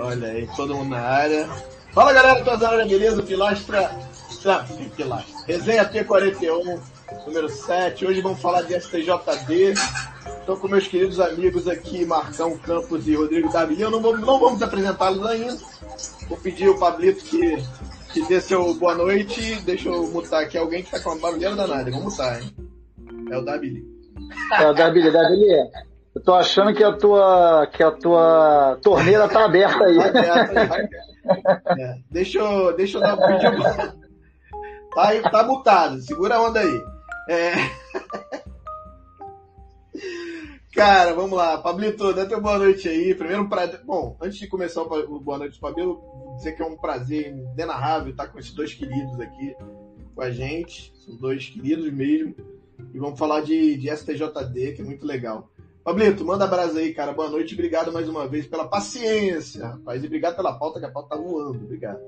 Olha aí, todo mundo na área. Fala galera, todas na área, beleza? Pilastra. Ah, Pilastra. Resenha P41, número 7. Hoje vamos falar de STJD. Estou com meus queridos amigos aqui, Marcão Campos e Rodrigo Davi. não, vamos, não vamos apresentá-los ainda. Vou pedir o Pablito que, que dê seu boa noite. Deixa eu mutar aqui alguém que tá com uma barulheira danada. Vamos mutar, hein? É o Dabili. É o Dabili, Dabili. Eu tô achando que a tua, que a tua torneira tá aberta aí. Aberta aí. É. Deixa eu, deixa eu dar um vídeo. Tá, tá mutado, segura a onda aí. É... Cara, vamos lá. Pablito, dá teu boa noite aí. Primeiro, prazer. Bom, antes de começar o boa noite do Pablo, dizer que é um prazer inenarrável estar com esses dois queridos aqui com a gente. São dois queridos mesmo. E vamos falar de, de STJD, que é muito legal. Pablito, manda abraço aí, cara. Boa noite. Obrigado mais uma vez pela paciência, rapaz. E obrigado pela pauta, que a pauta tá voando. Obrigado.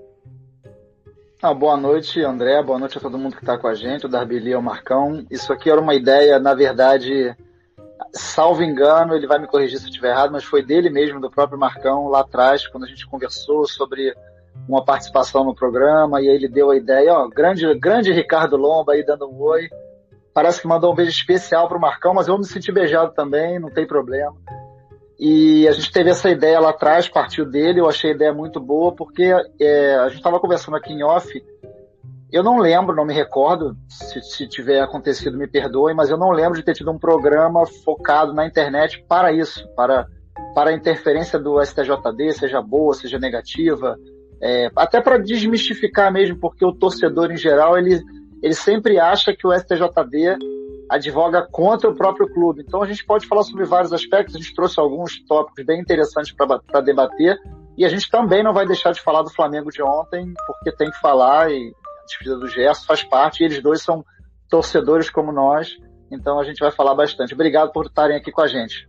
Ah, boa noite, André. Boa noite a todo mundo que está com a gente, o Darbili, o Marcão. Isso aqui era uma ideia, na verdade, salvo engano, ele vai me corrigir se eu estiver errado, mas foi dele mesmo, do próprio Marcão, lá atrás, quando a gente conversou sobre uma participação no programa, e aí ele deu a ideia, ó, grande, grande Ricardo Lomba aí dando um oi. Parece que mandou um beijo especial pro Marcão, mas eu me sentir beijado também, não tem problema. E a gente teve essa ideia lá atrás, partiu dele, eu achei a ideia muito boa, porque é, a gente estava conversando aqui em off, eu não lembro, não me recordo, se, se tiver acontecido me perdoe, mas eu não lembro de ter tido um programa focado na internet para isso, para, para a interferência do STJD, seja boa, seja negativa, é, até para desmistificar mesmo, porque o torcedor em geral, ele, ele sempre acha que o STJD advoga contra o próprio clube. Então a gente pode falar sobre vários aspectos, a gente trouxe alguns tópicos bem interessantes para debater, e a gente também não vai deixar de falar do Flamengo de ontem, porque tem que falar, e a despedida do Gerson faz parte, e eles dois são torcedores como nós, então a gente vai falar bastante. Obrigado por estarem aqui com a gente.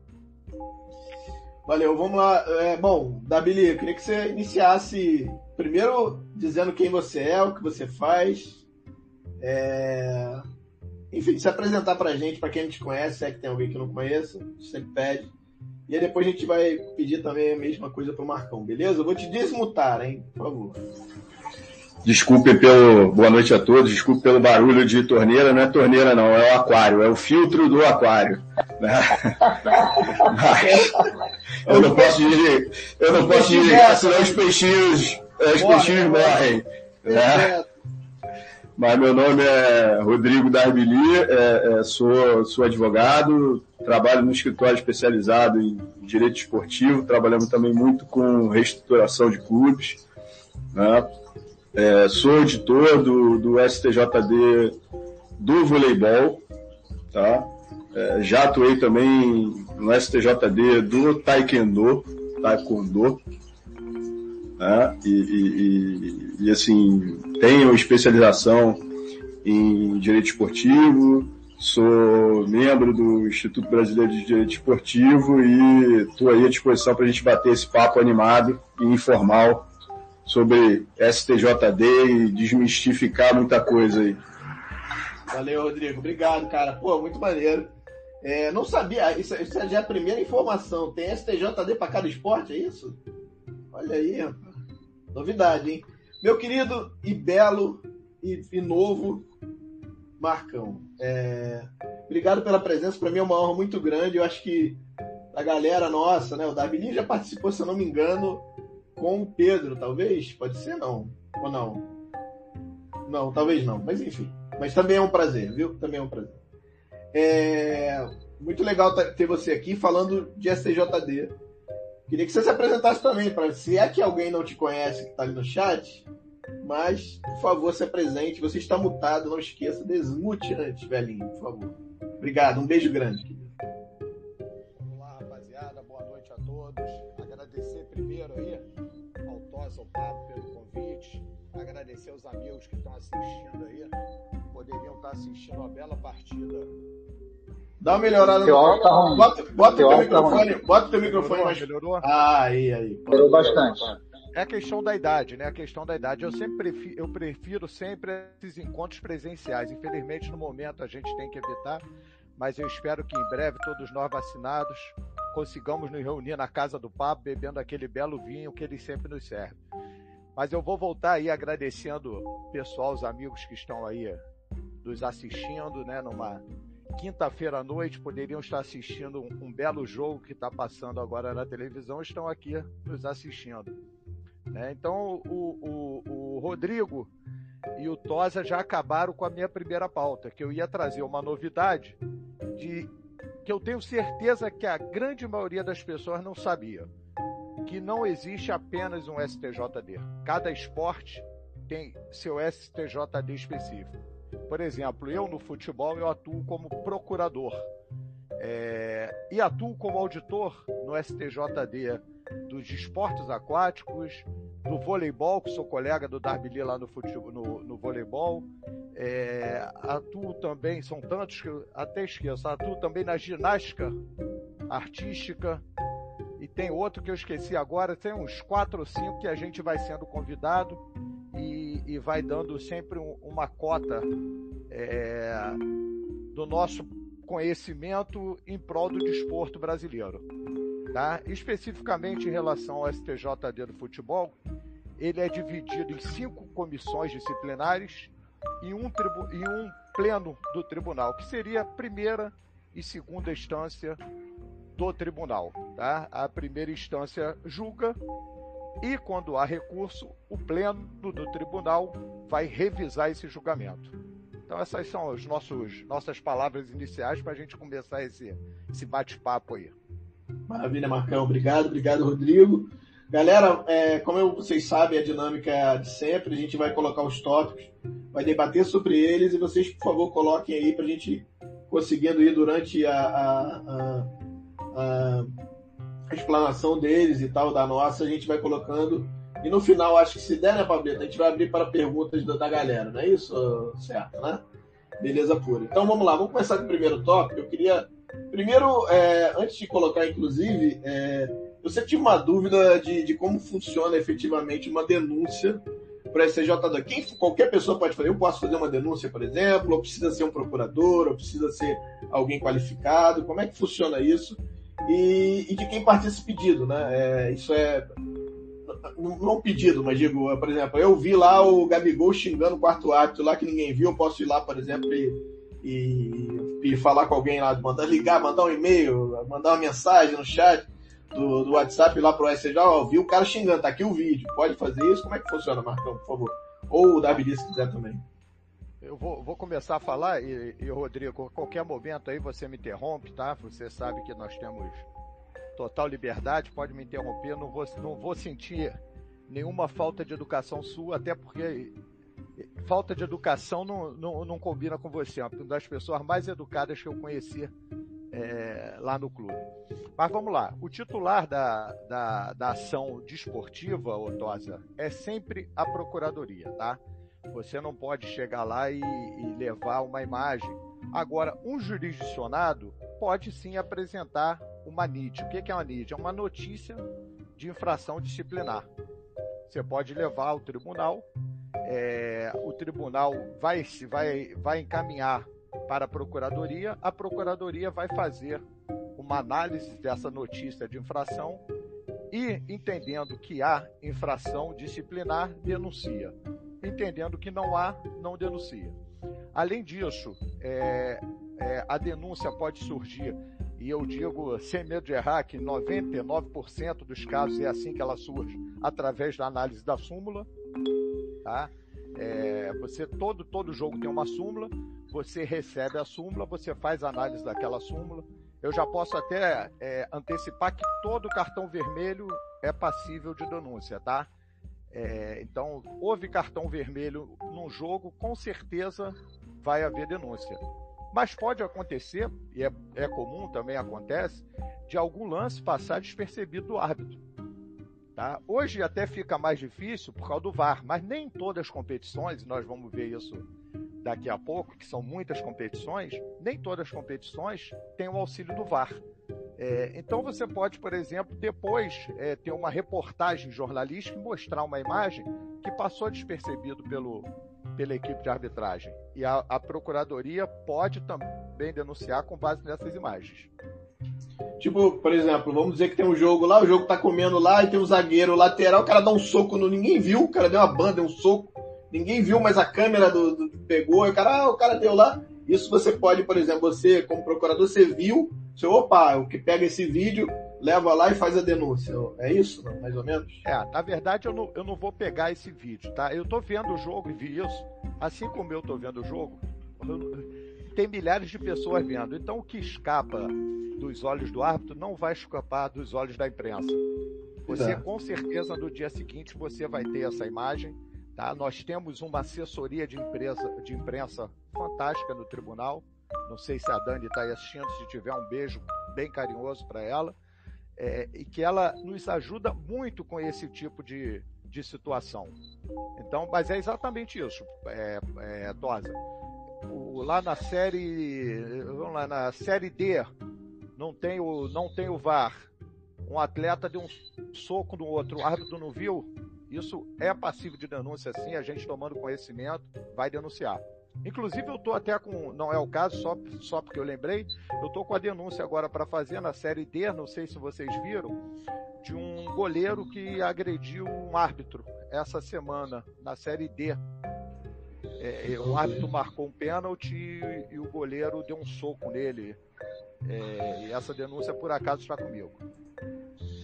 Valeu, vamos lá. É, bom, Dabili, eu queria que você iniciasse primeiro dizendo quem você é, o que você faz, é, enfim, se apresentar pra gente, pra quem a gente conhece, se é que tem alguém que não conheça, sempre pede. E aí depois a gente vai pedir também a mesma coisa pro Marcão, beleza? Eu vou te desmutar, hein? Por favor. Desculpe pelo. Boa noite a todos, desculpe pelo barulho de torneira, não é torneira não, é o aquário, é o filtro do aquário. eu não posso desligar, eu não posso desligar, senão os peixinhos, os peixinhos morrem. Né? Mas meu nome é Rodrigo Darbili, é, é, sou, sou advogado, trabalho no escritório especializado em direito esportivo, trabalhamos também muito com reestruturação de clubes. Né? É, sou auditor do, do STJD do voleibol, tá? É, já atuei também no STJD do Taekwondo, Taekwondo, né? E, e, e, e, assim, tenho especialização em direito esportivo, sou membro do Instituto Brasileiro de Direito Esportivo e estou aí à disposição para a gente bater esse papo animado e informal sobre STJD e desmistificar muita coisa aí. Valeu, Rodrigo. Obrigado, cara. Pô, muito maneiro. É, não sabia, isso, isso é a primeira informação. Tem STJD para cada esporte, é isso? Olha aí, rapaz. Novidade, hein? Meu querido e belo e, e novo Marcão. É... Obrigado pela presença. Para mim é uma honra muito grande. Eu acho que a galera nossa, né? O Davi já participou, se eu não me engano, com o Pedro, talvez? Pode ser, não. Ou não? Não, talvez não. Mas enfim. Mas também é um prazer, viu? Também é um prazer. É... Muito legal ter você aqui falando de STJD Queria que você se apresentasse também, para se é que alguém não te conhece que está ali no chat, mas, por favor, se apresente. Você está mutado, não esqueça, desmute antes, velhinho, por favor. Obrigado, um beijo grande, querido. Olá, rapaziada, boa noite a todos. Agradecer primeiro aí ao Toss, ao Pablo pelo convite. Agradecer aos amigos que estão assistindo aí. Poderiam estar assistindo uma bela partida Dá uma melhorada Teu no tá ruim. Bota, bota teu, teu microfone, tá bota o teu microfone mais. Melhorou? Ah, aí, aí. Melhorou bastante. É a questão da idade, né? A questão da idade. Eu sempre prefiro, eu prefiro sempre esses encontros presenciais. Infelizmente, no momento a gente tem que evitar, mas eu espero que em breve todos nós vacinados consigamos nos reunir na casa do Papo, bebendo aquele belo vinho que ele sempre nos serve. Mas eu vou voltar aí agradecendo o pessoal, os amigos que estão aí nos assistindo, né, numa quinta-feira à noite, poderiam estar assistindo um, belo jogo que está passando agora na televisão, estão aqui nos assistindo. Né? Então, o, o, o Rodrigo e o Tosa já acabaram com a minha primeira pauta, que eu ia trazer uma novidade de que eu tenho certeza que a grande maioria das pessoas não sabia, que não existe apenas um STJD. Cada esporte tem seu STJD específico. Por exemplo, eu no futebol eu atuo como procurador é, e atuo como auditor no STJD dos esportes aquáticos, do voleibol, que sou colega do Darbili lá no, futebol, no, no voleibol. É, atuo também, são tantos que eu até esqueço, atuo também na ginástica artística. E tem outro que eu esqueci agora, tem uns quatro ou cinco que a gente vai sendo convidado e, e vai dando sempre um, uma cota é, do nosso conhecimento em prol do desporto brasileiro. Tá? Especificamente em relação ao STJD do futebol, ele é dividido em cinco comissões disciplinares e um, e um pleno do tribunal, que seria a primeira e segunda instância do tribunal. Tá? A primeira instância julga e, quando há recurso, o pleno do tribunal vai revisar esse julgamento. Então, essas são as nossos, nossas palavras iniciais para a gente começar esse, esse bate-papo aí. Maravilha, Marcão. Obrigado, obrigado, Rodrigo. Galera, é, como vocês sabem, a dinâmica é de sempre. A gente vai colocar os tópicos, vai debater sobre eles e vocês, por favor, coloquem aí para a gente conseguindo ir durante a, a, a, a, explanação deles e tal, da nossa, a gente vai colocando. E no final, acho que se der, né, Pablito, a gente vai abrir para perguntas da, da galera, não é isso? Certo, né? Beleza pura. Então vamos lá, vamos começar com o primeiro tópico. Eu queria Primeiro, é, antes de colocar, inclusive, é, eu sempre tive uma dúvida de, de como funciona efetivamente uma denúncia para STJ2. Quem, qualquer pessoa pode fazer. Eu posso fazer uma denúncia, por exemplo, ou precisa ser um procurador, ou precisa ser alguém qualificado. Como é que funciona isso? E, e de quem parte esse pedido, né? É, isso é não pedido, mas digo, por exemplo, eu vi lá o Gabigol xingando o quarto árbitro lá que ninguém viu, eu posso ir lá, por exemplo, e e, e falar com alguém lá, mandar ligar, mandar um e-mail, mandar uma mensagem no chat do, do WhatsApp lá pro SCJ, ó, viu o cara xingando, tá aqui o vídeo, pode fazer isso? Como é que funciona, Marcão, por favor? Ou o David se quiser também. Eu vou, vou, começar a falar e, e, Rodrigo, qualquer momento aí você me interrompe, tá? Você sabe que nós temos total liberdade, pode me interromper, não vou, não vou sentir nenhuma falta de educação sua, até porque falta de educação não, não, não combina com você. É uma das pessoas mais educadas que eu conheci é, lá no clube. Mas vamos lá. O titular da, da, da ação desportiva, Otosa, é sempre a procuradoria, tá? Você não pode chegar lá e, e levar uma imagem. Agora, um jurisdicionado pode sim apresentar uma NID. O que é uma NID? É uma notícia de infração disciplinar. Você pode levar ao tribunal é, o tribunal vai, vai, vai encaminhar para a procuradoria, a procuradoria vai fazer uma análise dessa notícia de infração e, entendendo que há infração disciplinar, denuncia. Entendendo que não há, não denuncia. Além disso, é, é, a denúncia pode surgir, e eu digo sem medo de errar, que 99% dos casos é assim que ela surge, através da análise da súmula tá? É, você todo todo jogo tem uma súmula, você recebe a súmula, você faz análise daquela súmula. Eu já posso até é, antecipar que todo cartão vermelho é passível de denúncia, tá? É, então, houve cartão vermelho num jogo, com certeza vai haver denúncia. Mas pode acontecer, e é, é comum também acontece, de algum lance passar despercebido do árbitro. Tá? Hoje até fica mais difícil por causa do VAR, mas nem todas as competições, e nós vamos ver isso daqui a pouco, que são muitas competições, nem todas as competições têm o auxílio do VAR. É, então você pode, por exemplo, depois é, ter uma reportagem jornalística e mostrar uma imagem que passou despercebido pelo, pela equipe de arbitragem. E a, a Procuradoria pode também denunciar com base nessas imagens. Tipo, por exemplo, vamos dizer que tem um jogo lá, o jogo tá comendo lá e tem um zagueiro lateral, o cara dá um soco no. Ninguém viu, o cara deu uma banda, um soco. Ninguém viu, mas a câmera do, do pegou, e o cara, ah, o cara deu lá. Isso você pode, por exemplo, você, como procurador, você viu, você, opa, o que pega esse vídeo, leva lá e faz a denúncia. É isso, mais ou menos? É, na verdade eu não, eu não vou pegar esse vídeo, tá? Eu tô vendo o jogo e vi isso, assim como eu tô vendo o jogo, tem milhares de pessoas vendo. Então o que escapa dos olhos do árbitro não vai escapar dos olhos da imprensa. Você, com certeza, no dia seguinte, você vai ter essa imagem. Tá? Nós temos uma assessoria de, empresa, de imprensa fantástica no tribunal. Não sei se a Dani está aí assistindo, se tiver um beijo bem carinhoso para ela. É, e que ela nos ajuda muito com esse tipo de, de situação. Então, mas é exatamente isso, é, é. O, lá na série, vamos lá, na série D, não tem o, não tem o VAR. Um atleta deu um soco no outro, o árbitro não viu. Isso é passivo de denúncia, sim. A gente tomando conhecimento vai denunciar. Inclusive, eu estou até com. Não é o caso, só, só porque eu lembrei. Eu estou com a denúncia agora para fazer na série D, não sei se vocês viram, de um goleiro que agrediu um árbitro essa semana, na série D. É, o árbitro marcou um pênalti e, e o goleiro deu um soco nele. É, e essa denúncia, por acaso, está comigo.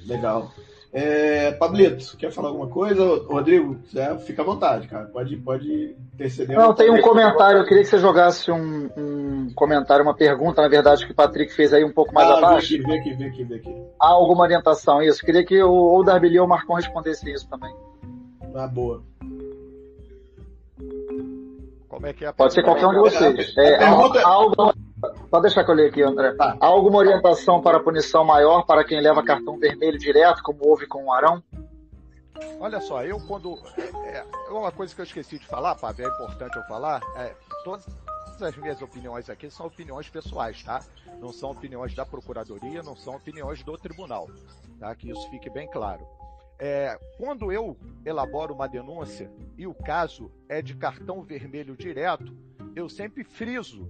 Legal. É, Pablito, quer falar alguma coisa? Rodrigo, é, fica à vontade, cara. Pode, pode interceder. Não, tem um comentário. Eu queria que você jogasse um, um, comentário, uma pergunta, na verdade, que o Patrick fez aí um pouco mais ah, abaixo. Vê aqui, vê aqui, vê aqui, aqui. Há alguma orientação, isso. Queria que o, ou o Darbili ou o Marcon respondessem isso também. Ah, boa. Como é que é a Pode ser qualquer um de vocês. É, pergunta... algo... Pode deixar que eu leia aqui, André. Tá. Há alguma orientação para punição maior para quem leva cartão vermelho direto, como houve com o Arão? Olha só, eu quando. É, é uma coisa que eu esqueci de falar, Fábio, é importante eu falar. É, todas as minhas opiniões aqui são opiniões pessoais, tá? Não são opiniões da Procuradoria, não são opiniões do Tribunal, tá? Que isso fique bem claro. É, quando eu elaboro uma denúncia e o caso é de cartão vermelho direto, eu sempre friso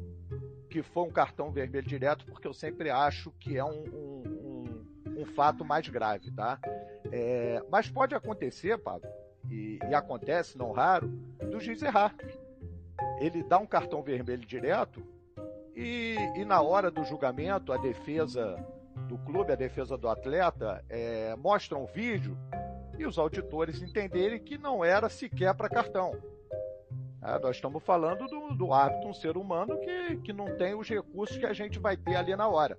que foi um cartão vermelho direto, porque eu sempre acho que é um, um, um, um fato mais grave, tá? É, mas pode acontecer, Pablo, e, e acontece, não raro, do juiz errar. Ele dá um cartão vermelho direto e, e na hora do julgamento, a defesa do clube, a defesa do atleta, é, mostra um vídeo e os auditores entenderem que não era sequer para cartão. É, nós estamos falando do, do árbitro, um ser humano que, que não tem os recursos que a gente vai ter ali na hora.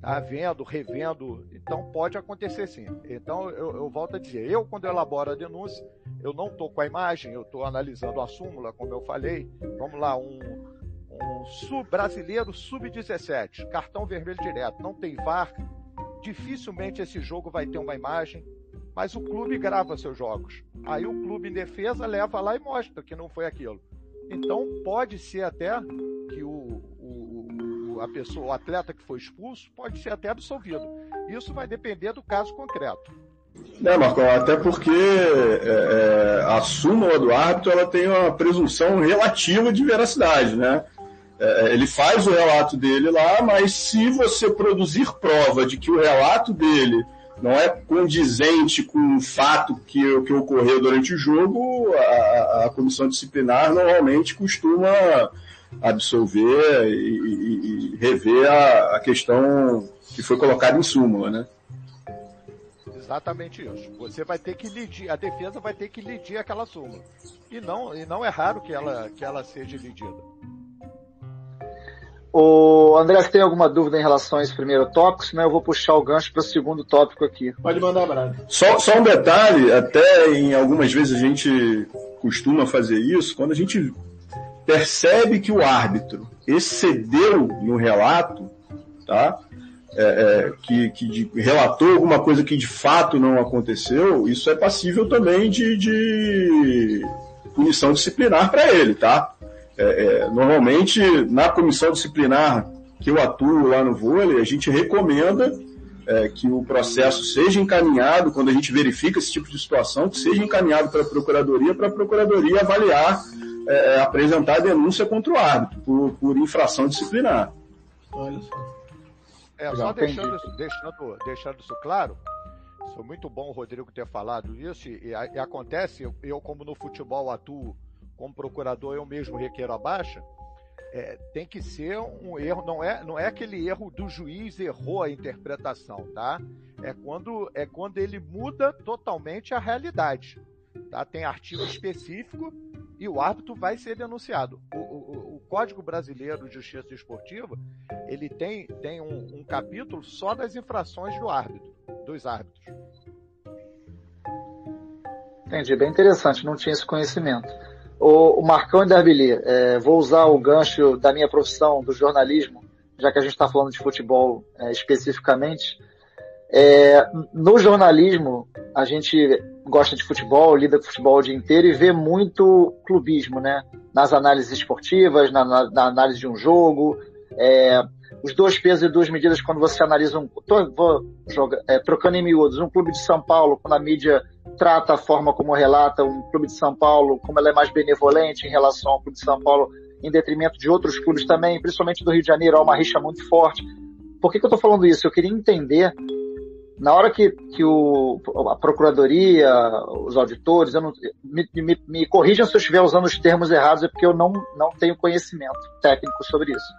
Tá vendo, revendo, então pode acontecer sim. Então eu, eu volto a dizer, eu quando elaboro a denúncia, eu não estou com a imagem, eu estou analisando a súmula, como eu falei. Vamos lá, um, um sub brasileiro sub-17, cartão vermelho direto, não tem VAR, dificilmente esse jogo vai ter uma imagem, mas o clube grava seus jogos. Aí o clube em defesa leva lá e mostra que não foi aquilo. Então pode ser até que o, o, a pessoa, o atleta que foi expulso, pode ser até absolvido. Isso vai depender do caso concreto. É, Marcão, até porque é, é, a súmula do árbitro ela tem uma presunção relativa de veracidade, né? É, ele faz o relato dele lá, mas se você produzir prova de que o relato dele não é condizente com o fato que, que ocorreu durante o jogo, a, a comissão disciplinar normalmente costuma absolver e, e, e rever a, a, questão que foi colocada em súmula, né? Exatamente isso. Você vai ter que lidir, a defesa vai ter que lidir aquela súmula. E não, e não é raro que ela, que ela seja lidida. O André, você tem alguma dúvida em relação a esse primeiro tópico? Senão eu vou puxar o gancho para o segundo tópico aqui. Pode mandar, Brad. Só, só um detalhe, até em algumas vezes a gente costuma fazer isso, quando a gente percebe que o árbitro excedeu no relato, tá? É, é, que, que de, relatou alguma coisa que de fato não aconteceu, isso é passível também de, de punição disciplinar para ele, tá? É, é, normalmente, na comissão disciplinar que eu atuo lá no vôlei, a gente recomenda é, que o processo seja encaminhado, quando a gente verifica esse tipo de situação, que seja encaminhado para a Procuradoria, para a Procuradoria avaliar, é, é, apresentar a denúncia contra o árbitro por, por infração disciplinar. Olha só. É, só deixando isso, deixando, deixando isso claro, foi muito bom o Rodrigo ter falado isso, e, e, acontece, eu, como no futebol atuo como procurador, eu mesmo requeiro a baixa, é, tem que ser um erro, não é, não é aquele erro do juiz errou a interpretação, tá? É quando, é quando ele muda totalmente a realidade. Tá? Tem artigo específico e o árbitro vai ser denunciado. O, o, o Código Brasileiro de Justiça Esportiva ele tem, tem um, um, capítulo só das infrações do árbitro, dos árbitros. Entendi, bem interessante, não tinha esse conhecimento. O, o Marcão e Darbili, é, vou usar o gancho da minha profissão, do jornalismo, já que a gente está falando de futebol é, especificamente. É, no jornalismo, a gente gosta de futebol, lida com futebol o dia inteiro e vê muito clubismo, né? Nas análises esportivas, na, na, na análise de um jogo. É, os dois pesos e duas medidas quando você analisa um. Tô, vou jogar, é, trocando em miúdos, um clube de São Paulo, quando a mídia trata a forma como relata um clube de São Paulo, como ela é mais benevolente em relação ao clube de São Paulo, em detrimento de outros clubes também, principalmente do Rio de Janeiro, há uma rixa muito forte. Por que, que eu estou falando isso? Eu queria entender na hora que, que o, a procuradoria, os auditores, não, me, me, me, corrijam se eu estiver usando os termos errados, é porque eu não, não tenho conhecimento técnico sobre isso.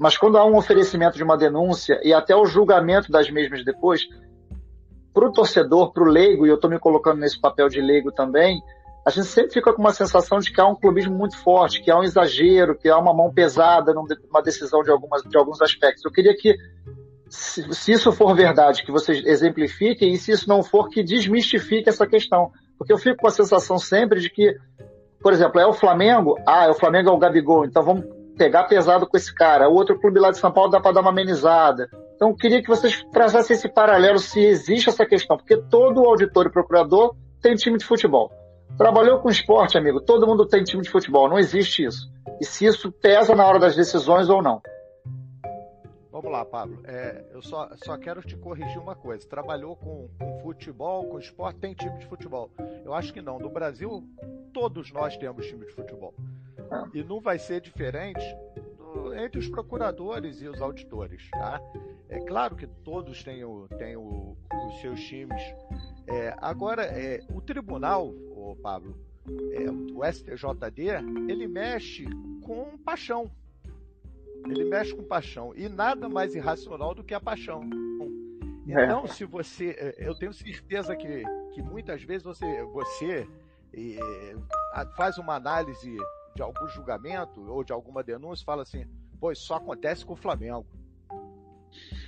Mas quando há um oferecimento de uma denúncia e até o julgamento das mesmas depois, para o torcedor, para o leigo, e eu estou me colocando nesse papel de leigo também, a gente sempre fica com uma sensação de que há um clubismo muito forte, que há um exagero, que há uma mão pesada numa decisão de, algumas, de alguns aspectos. Eu queria que se, se, isso for verdade, que vocês exemplifiquem, e se isso não for, que desmistifique essa questão. Porque eu fico com a sensação sempre de que, por exemplo, é o Flamengo, ah, é o Flamengo é o Gabigol, então vamos pegar pesado com esse cara. O outro clube lá de São Paulo dá para dar uma amenizada. Então eu queria que vocês traçassem esse paralelo, se existe essa questão, porque todo auditor e procurador tem time de futebol. Trabalhou com esporte, amigo, todo mundo tem time de futebol, não existe isso. E se isso pesa na hora das decisões ou não. Vamos lá, Pablo. É, eu só, só quero te corrigir uma coisa. Trabalhou com, com, futebol, com esporte, tem time de futebol. Eu acho que não. No Brasil, todos nós temos time de futebol. E não vai ser diferente do, entre os procuradores e os auditores, tá? É claro que todos têm, o, têm o, os seus times. É, agora, é, o tribunal, o Pablo, é, o STJD, ele mexe com paixão ele mexe com paixão. E nada mais irracional do que a paixão. Então, é. se você. Eh, eu tenho certeza que, que muitas vezes você, você faz uma análise de algum julgamento ou de alguma denúncia fala assim: pô, isso só acontece com o Flamengo.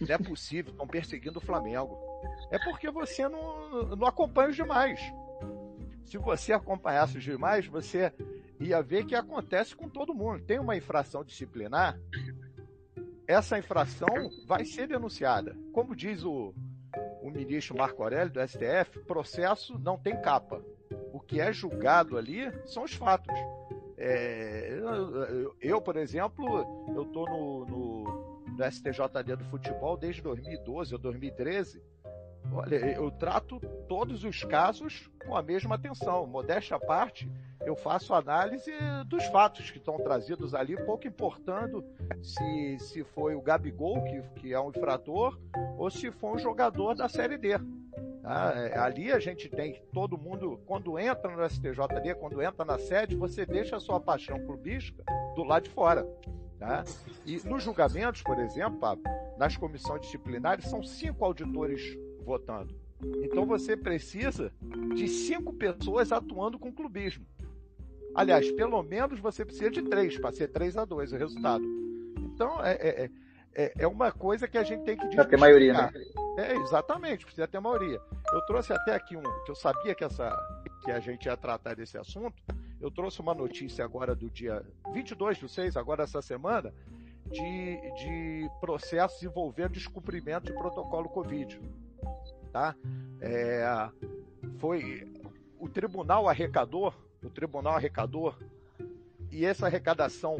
Não é possível, estão perseguindo o Flamengo. É porque você não, não acompanha os demais. Se você acompanhasse os demais, você ia ver que acontece com todo mundo. Tem uma infração disciplinar, essa infração vai ser denunciada. Como diz o, o ministro Marco Aurélio do STF, processo não tem capa. O que é julgado ali são os fatos. É, eu, eu, por exemplo, eu estou no, no, no STJD do futebol desde 2012 ou 2013 Olha, eu trato todos os casos com a mesma atenção. Modéstia à parte, eu faço análise dos fatos que estão trazidos ali, pouco importando se, se foi o Gabigol, que, que é um infrator, ou se foi um jogador da Série D. Tá? É, ali a gente tem todo mundo, quando entra no STJD, quando entra na sede, você deixa a sua paixão clubística do lado de fora. Tá? E nos julgamentos, por exemplo, nas comissões disciplinares, são cinco auditores votando. Então você precisa de cinco pessoas atuando com clubismo. Aliás, pelo menos você precisa de três para ser 3 a 2 o resultado. Então é, é, é, é uma coisa que a gente tem que Precisa ter maioria, né? É, exatamente, precisa ter maioria. Eu trouxe até aqui um, que eu sabia que, essa, que a gente ia tratar desse assunto. Eu trouxe uma notícia agora do dia 22 do 6, agora essa semana, de, de processos envolvendo descumprimento de protocolo Covid tá? É, foi o tribunal arrecador, o tribunal arrecador, e essa arrecadação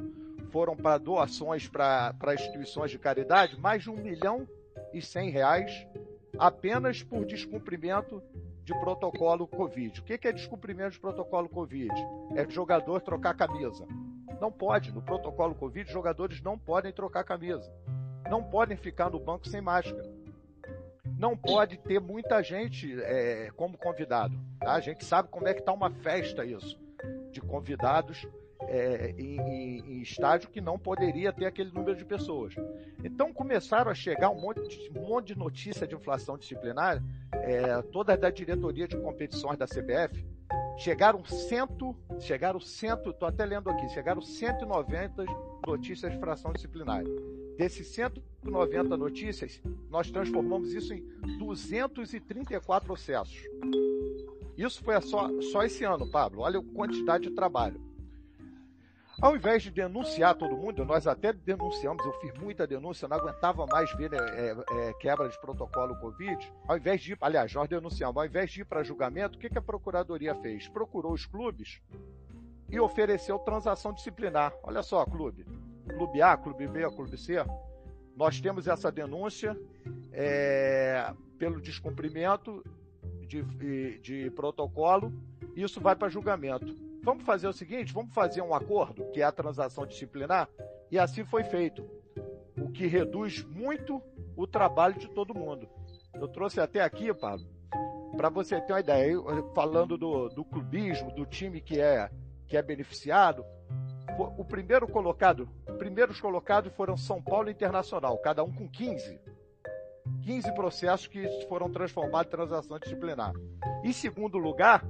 foram para doações para instituições de caridade, mais de um milhão e cem reais apenas por descumprimento de protocolo Covid. O que é descumprimento de protocolo Covid? É jogador trocar camisa. Não pode, no protocolo Covid, jogadores não podem trocar camisa. não podem ficar no banco sem máscara. Não pode ter muita gente é, como convidado. Tá? A gente sabe como é que está uma festa isso, de convidados é, em, em, em, estádio que não poderia ter aquele número de pessoas. Então começaram a chegar um monte de, um monte de notícia de inflação disciplinar, é, toda da diretoria de competições da CBF, chegaram cento, chegaram cento, estou até lendo aqui, chegaram 190 notícias de infração disciplinar. Desses 190 notícias, nós transformamos isso em 234 processos. Isso foi só, só esse ano, Pablo. Olha a quantidade de trabalho. Ao invés de denunciar todo mundo, nós até denunciamos, eu fiz muita denúncia, não aguentava mais ver é, é, quebra de protocolo Covid. Ao invés de aliás, nós denunciamos, ao invés de ir para julgamento, o que, que a Procuradoria fez? Procurou os clubes e ofereceu transação disciplinar. Olha só, clube. Clube A, Clube B, Clube C. Nós temos essa denúncia é, pelo descumprimento de, de, de protocolo. Isso vai para julgamento vamos fazer o seguinte, vamos fazer um acordo, que é a transação disciplinar, e assim foi feito. O que reduz muito o trabalho de todo mundo. Eu trouxe até aqui, Pablo, para você ter uma ideia, falando do, do clubismo, do time que é, que é beneficiado, o primeiro colocado, primeiros colocados foram São Paulo e Internacional, cada um com 15. 15 processos que foram transformados em transação disciplinar. Em segundo lugar,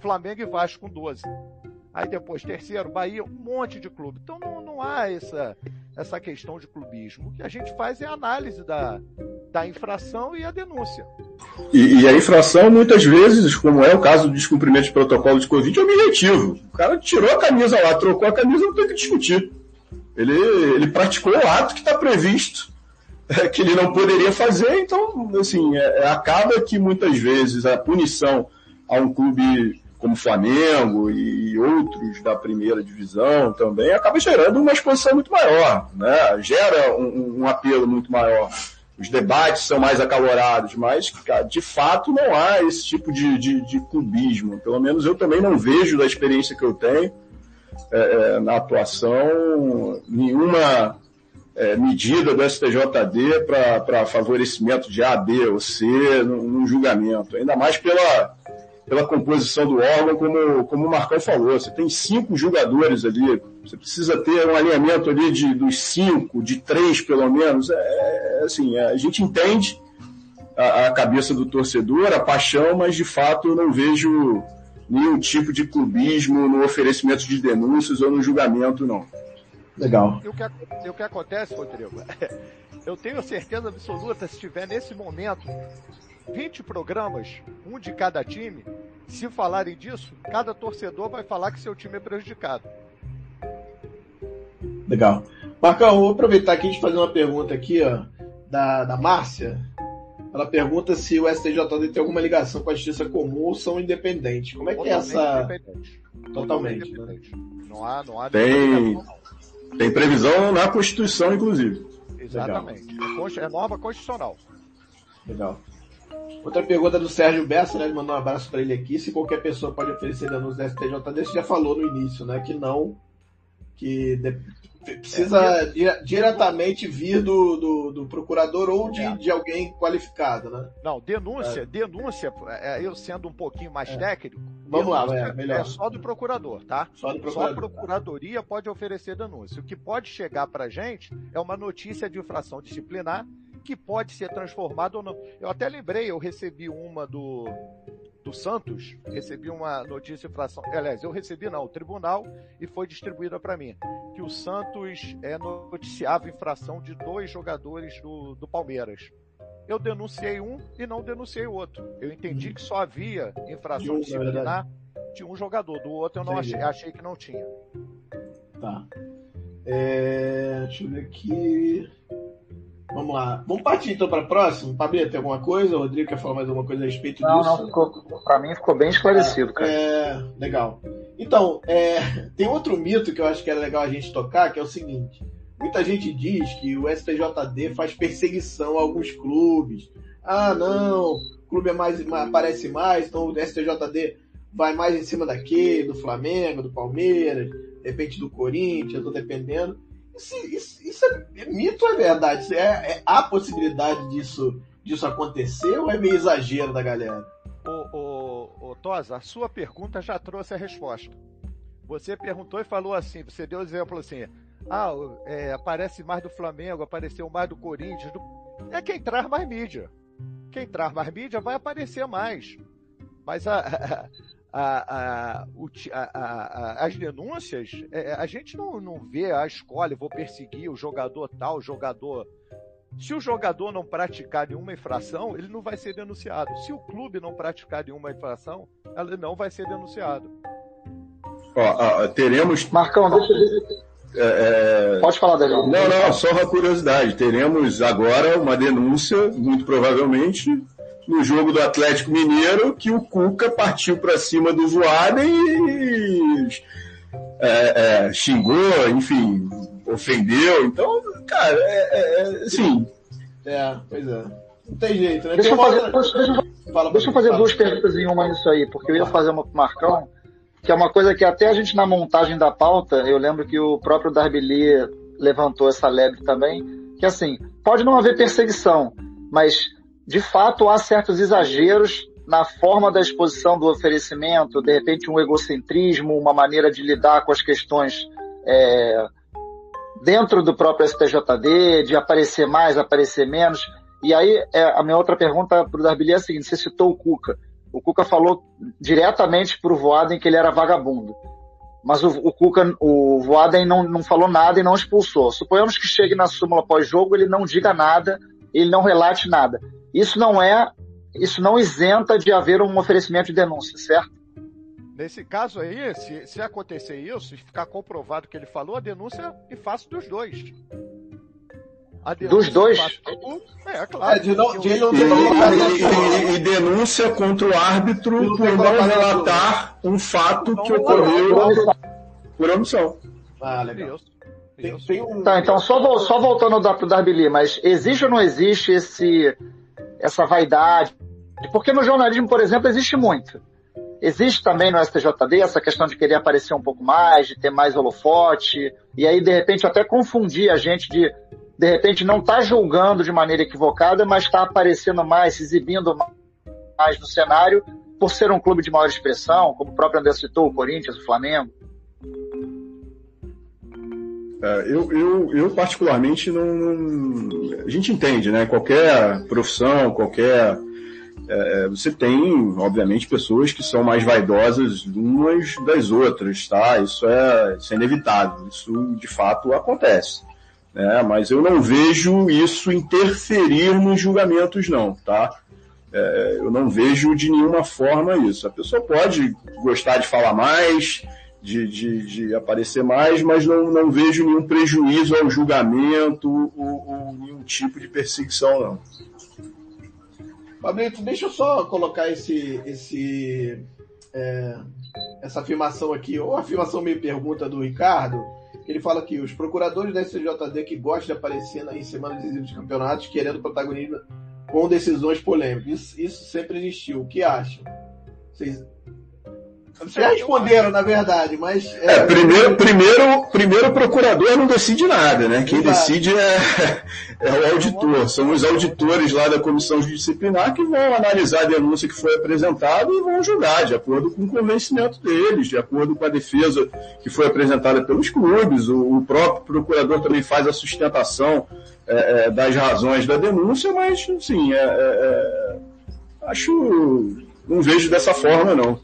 Flamengo e Vasco com 12. Aí depois, terceiro, Bahia, um monte de clube. Então não, não há essa, essa questão de clubismo. O que a gente faz é a análise da, da infração e a denúncia. E, e, a infração, muitas vezes, como é o caso do descumprimento de protocolo de Covid, é objetivo. O cara tirou a camisa lá, trocou a camisa, não tem que discutir. Ele, ele praticou o ato que está previsto, é, que ele não poderia fazer, então, assim, é, acaba que muitas vezes a punição a um clube como Flamengo e outros da primeira divisão também, acaba gerando uma exposição muito maior, né? gera um, um apelo muito maior. Os debates são mais acalorados, mas de fato não há esse tipo de, de, de clubismo. Pelo menos eu também não vejo da experiência que eu tenho é, é na atuação nenhuma é, medida do STJD para favorecimento de A, B ou C no julgamento. Ainda mais pela, pela composição do órgão, como, como o Marcão falou. Você tem cinco jogadores ali, você precisa ter um alinhamento ali de, dos cinco, de três pelo menos. É, é assim, a gente entende a, a, cabeça do torcedor, a paixão, mas de fato eu não vejo nenhum tipo de clubismo no oferecimento de denúncias ou no julgamento, não. Legal. E o que, e o que acontece, Rodrigo? Eu tenho certeza absoluta, se estiver nesse momento 20 programas, um de cada time, se falarem disso, cada torcedor vai falar que seu time é prejudicado. Legal. Marcão, vou aproveitar aqui de fazer uma pergunta aqui, ó, da, da Márcia. Ela pergunta se o STJD tem alguma ligação com a justiça comum ou são independentes. Como é que é essa. Independente. Totalmente. Totalmente. Né? Não há, não há tem, tem previsão na Constituição, inclusive. Exatamente. Legal. É norma constitucional. Legal. Outra pergunta do Sérgio Bessa, né? Ele mandou um abraço para ele aqui. Se qualquer pessoa pode oferecer danos da STJD, você já falou no início, né? Que não. Que precisa é, diretamente vir do, do, do procurador ou de, é. de, alguém qualificado, né? Não, denúncia, é. denúncia, é, eu sendo um pouquinho mais é. técnico, Vamos lá, é, melhor. é só do procurador, tá? Só do procurador. Só a procuradoria pode oferecer denúncia. O que pode chegar pra gente é uma notícia de infração disciplinar que pode ser transformado ou não. Eu até lembrei, eu recebi uma do, do Santos, recebi uma notícia de infração. Aliás, eu recebi não, o tribunal, e foi distribuída para mim. Que o Santos é, noticiava infração de dois jogadores do, do Palmeiras. Eu denunciei um e não denunciei o outro. Eu entendi uhum. que só havia infração de disciplinar de um jogador, do outro eu não achei, achei que não tinha. Tá. É, deixa eu ver aqui. Vamos lá. Vamos partir então para a próxima. Pablo, tem alguma coisa? O Rodrigo quer falar mais alguma coisa a respeito não, disso? Não, ficou, para mim ficou bem esclarecido, é, cara. É, legal. Então, é, tem outro mito que eu acho que era legal a gente tocar, que é o seguinte. Muita gente diz que o STJD faz perseguição a alguns clubes. Ah, não, o clube é mais, aparece mais, então o STJD vai mais em cima daquele, do Flamengo, do Palmeiras, de repente do Corinthians, tô dependendo. Isso, isso, é, mito ou é verdade? É, é, há possibilidade disso, disso acontecer ou é meio exagero da galera? Ô, ô Tosa, a sua pergunta já trouxe a resposta. Você perguntou e falou assim, você deu exemplo assim, ah, é, aparece mais do Flamengo, apareceu mais do Corinthians. Do... É quem traz mais mídia. Quem traz mais mídia vai aparecer mais. Mas a, a, a, as denúncias, é, a gente não, não vê a escolha, vou perseguir o jogador tal, jogador. Se o jogador não praticar nenhuma infração, ele não vai ser denunciado. Se o clube não praticar nenhuma infração, ele não vai ser denunciado. Ó, ó, teremos. Marcão, deixa eu é, é... Pode falar, Daniel. Não, não, só uma curiosidade. Teremos agora uma denúncia, muito provavelmente, no jogo do Atlético Mineiro, que o Cuca partiu para cima do Voada e é, é, xingou, enfim, ofendeu. Então, cara, é, é, assim. É, pois é. Não tem jeito, né? Deixa, eu fazer, deixa, deixa, deixa eu fazer duas perguntas em uma nisso aí, porque eu ia fazer uma pro Marcão que é uma coisa que até a gente na montagem da pauta, eu lembro que o próprio Darby Lee levantou essa lebre também, que assim, pode não haver perseguição, mas de fato há certos exageros na forma da exposição do oferecimento, de repente um egocentrismo, uma maneira de lidar com as questões é, dentro do próprio STJD, de aparecer mais, aparecer menos. E aí é, a minha outra pergunta para o Darby é a seguinte, você citou o Cuca o Cuca falou diretamente pro Voaden que ele era vagabundo. Mas o, o Cuca, o Voaden não, não falou nada e não expulsou. Suponhamos que chegue na súmula pós-jogo, ele não diga nada, ele não relate nada. Isso não é, isso não isenta de haver um oferecimento de denúncia, certo? Nesse caso aí, se, se acontecer isso, se ficar comprovado que ele falou, a denúncia é fácil dos dois. Dos dois? É, claro. É, de não, de não e, e, e, denúncia contra o árbitro por não relatar um fato que ocorreu por omissão. Ah, legal. Tem, tem um... Tá, então só, só voltando para o Darby Lee, mas existe ou não existe esse, essa vaidade? Porque no jornalismo, por exemplo, existe muito. Existe também no STJD essa questão de querer aparecer um pouco mais, de ter mais holofote, e aí de repente até confundir a gente de de repente não está julgando de maneira equivocada, mas está aparecendo mais, se exibindo mais no cenário por ser um clube de maior expressão, como o próprio André citou, o Corinthians, o Flamengo. É, eu, eu, eu, particularmente não, não, A gente entende, né? Qualquer profissão, qualquer. É, você tem, obviamente, pessoas que são mais vaidosas umas das outras, tá? Isso é, isso é inevitável. Isso de fato acontece né? mas eu não vejo isso interferir nos julgamentos, não, tá? É, eu não vejo de nenhuma forma isso. A pessoa pode gostar de falar mais, de, de, de aparecer mais, mas não, não vejo nenhum prejuízo ao julgamento ou, ou nenhum tipo de perseguição, não. Fabrício, deixa eu só colocar esse, esse, é, essa afirmação aqui, ou afirmação meio pergunta do Ricardo, ele fala que os procuradores da STJD que gostam de aparecer em semanas decisivas de campeonatos querendo protagonismo com decisões polêmicas. Isso, isso sempre existiu. O que acham? Vocês, já responderam, na verdade, mas. É, é, primeiro, primeiro, primeiro o procurador não decide nada, né? Quem Exato. decide é, é o auditor. São os auditores lá da comissão disciplinar que vão analisar a denúncia que foi apresentada e vão julgar, de acordo com o convencimento deles, de acordo com a defesa que foi apresentada pelos clubes. O, o próprio procurador também faz a sustentação é, é das razões da denúncia, mas, assim, é, é, é acho. Não vejo dessa forma, não.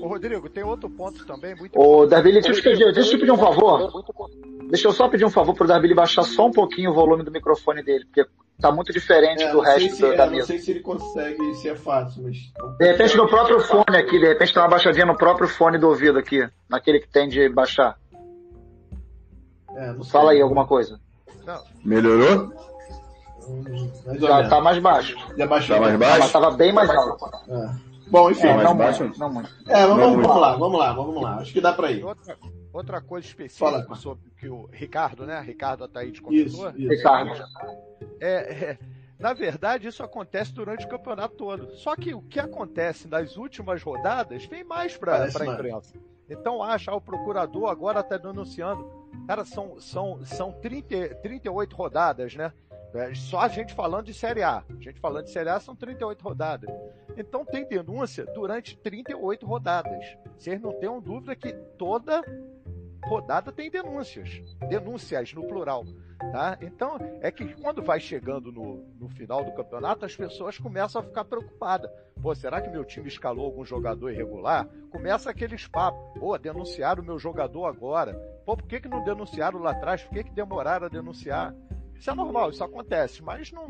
Ô, Rodrigo, tem outro ponto também muito Ô, Darby, deixa, eu deixa eu pedir um favor. Deixa eu só pedir um favor pro Darby baixar só um pouquinho o volume do microfone dele, porque tá muito diferente é, do resto se, da, é, mesa. Não sei se ele consegue, se é fácil, mas... De repente no próprio fone aqui, de repente tem uma baixadinha no próprio fone do ouvido aqui, naquele que tem de baixar. É, Fala aí alguma coisa. Não. Melhorou? Já tá mais baixo. Já baixou. Tá mais baixo? Mas tava bem mais alto. É. Bom, enfim. É, não, muito, não muito. É, vamos, vamos, vamos lá, vamos lá, vamos lá. Acho que dá para ir. Outra, outra coisa específica Fala. sobre o que o Ricardo, né? Ricardo Ataíde comentou. Isso, isso. Ricardo. É, é, na verdade, isso acontece durante o campeonato todo. Só que o que acontece nas últimas rodadas vem mais para a imprensa. Então acha, ah, o procurador agora está denunciando. Cara, são, são, são 30, 38 rodadas, né? É, só a gente falando de Série A. A gente falando de Série A são 38 rodadas. Então tem denúncia durante 38 rodadas. Vocês não tenham dúvida que toda rodada tem denúncias. Denúncias no plural. Tá? Então, é que quando vai chegando no, no final do campeonato, as pessoas começam a ficar preocupadas. Pô, será que meu time escalou algum jogador irregular? Começa aqueles papos. Pô, denunciaram o meu jogador agora. Pô, por que, que não denunciaram lá atrás? Por que, que demoraram a denunciar? Isso é normal, isso acontece. Mas não,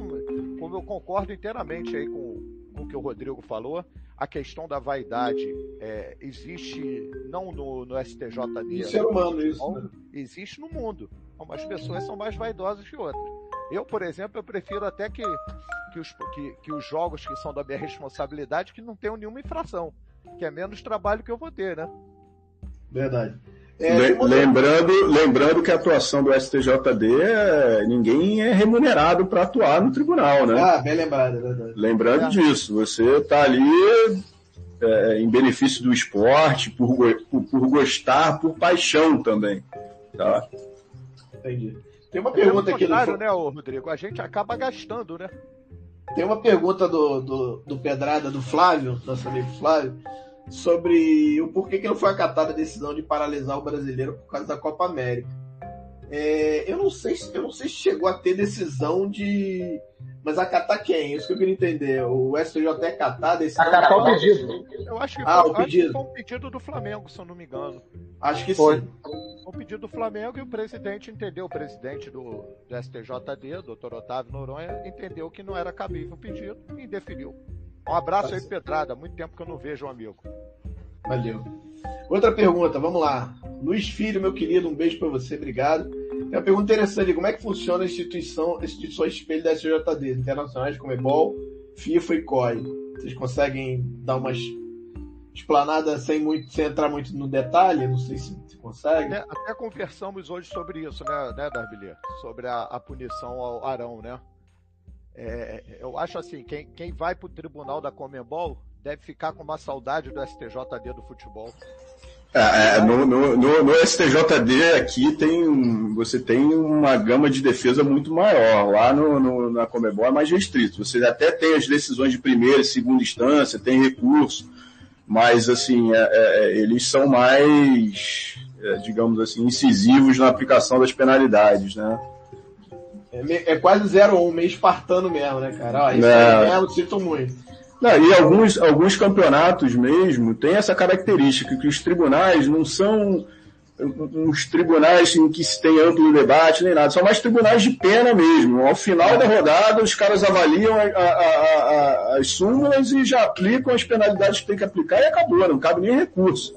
como eu concordo inteiramente aí com, com o que o Rodrigo falou, a questão da vaidade é, existe não no, no STJD. Isso é humano, isso. Né? Existe no mundo. Umas pessoas são mais vaidosas que outras. Eu, por exemplo, eu prefiro até que, que, os, que, que os jogos que são da minha responsabilidade que não tenham nenhuma infração. Que é menos trabalho que eu vou ter, né? Verdade. É, lembrando, lembrando que a atuação do STJD, é, ninguém é remunerado para atuar no tribunal, né? Ah, bem lembrado, é verdade. Lembrando é. disso, você está ali é, em benefício do esporte, por, por, por, gostar, por paixão também. Tá? Entendi. Tem uma pergunta aqui do. né, Rodrigo? A gente acaba gastando, né? Tem uma pergunta do, do, do Pedrada, do Flávio, nosso amigo Flávio sobre o porquê que não foi acatada a decisão de paralisar o brasileiro por causa da Copa América. É, eu não sei eu não sei se chegou a ter decisão de mas acatar quem? Isso que eu queria entender. O STJ é acatar a decisão. Acatar o pedido. Eu acho que, ah, foi, o pedido. foi um pedido do Flamengo, se eu não me engano. Acho que foi. sim. Foi um pedido do Flamengo e o presidente entendeu, o presidente do, do STJD, o doutor Otávio Noronha, entendeu que não era cabível o pedido e definiu. Um abraço aí, Pedrada. Muito tempo que eu não vejo um amigo. Valeu. Outra pergunta, vamos lá. Luiz Filho, meu querido, um beijo para você, obrigado. Tem uma pergunta interessante: como é que funciona a instituição, instituições espelho da SJD, internacionais como EBOL, FIFA e COI? Vocês conseguem dar umas explanadas sem, muito, sem entrar muito no detalhe? Não sei se, se consegue. Até, até, conversamos hoje sobre isso, né, né Darbilê? Sobre a, a punição ao Arão, né? É, eu acho assim, quem, quem vai para o tribunal da Comembol deve ficar com uma saudade do STJD do futebol. É, é, no, no, no, no, STJD aqui tem você tem uma gama de defesa muito maior. Lá no, na Comebol é mais restrito. Você até tem as decisões de primeira e segunda instância, tem recurso, mas assim é, é, é eles são mais, é, digamos assim, incisivos na aplicação das penalidades, né? É, é quase 0 1, um, meio espartano mesmo, né, cara? Ó, isso é. aí mesmo, sinto muito. Não, e alguns, alguns campeonatos mesmo têm essa característica, que os tribunais não são uns tribunais em que se tem amplo debate nem nada, são mais tribunais de pena mesmo. Ao final da rodada, os caras avaliam a, a, a, as súmulas e já aplicam as penalidades que tem que aplicar e acabou, não cabe nem recurso.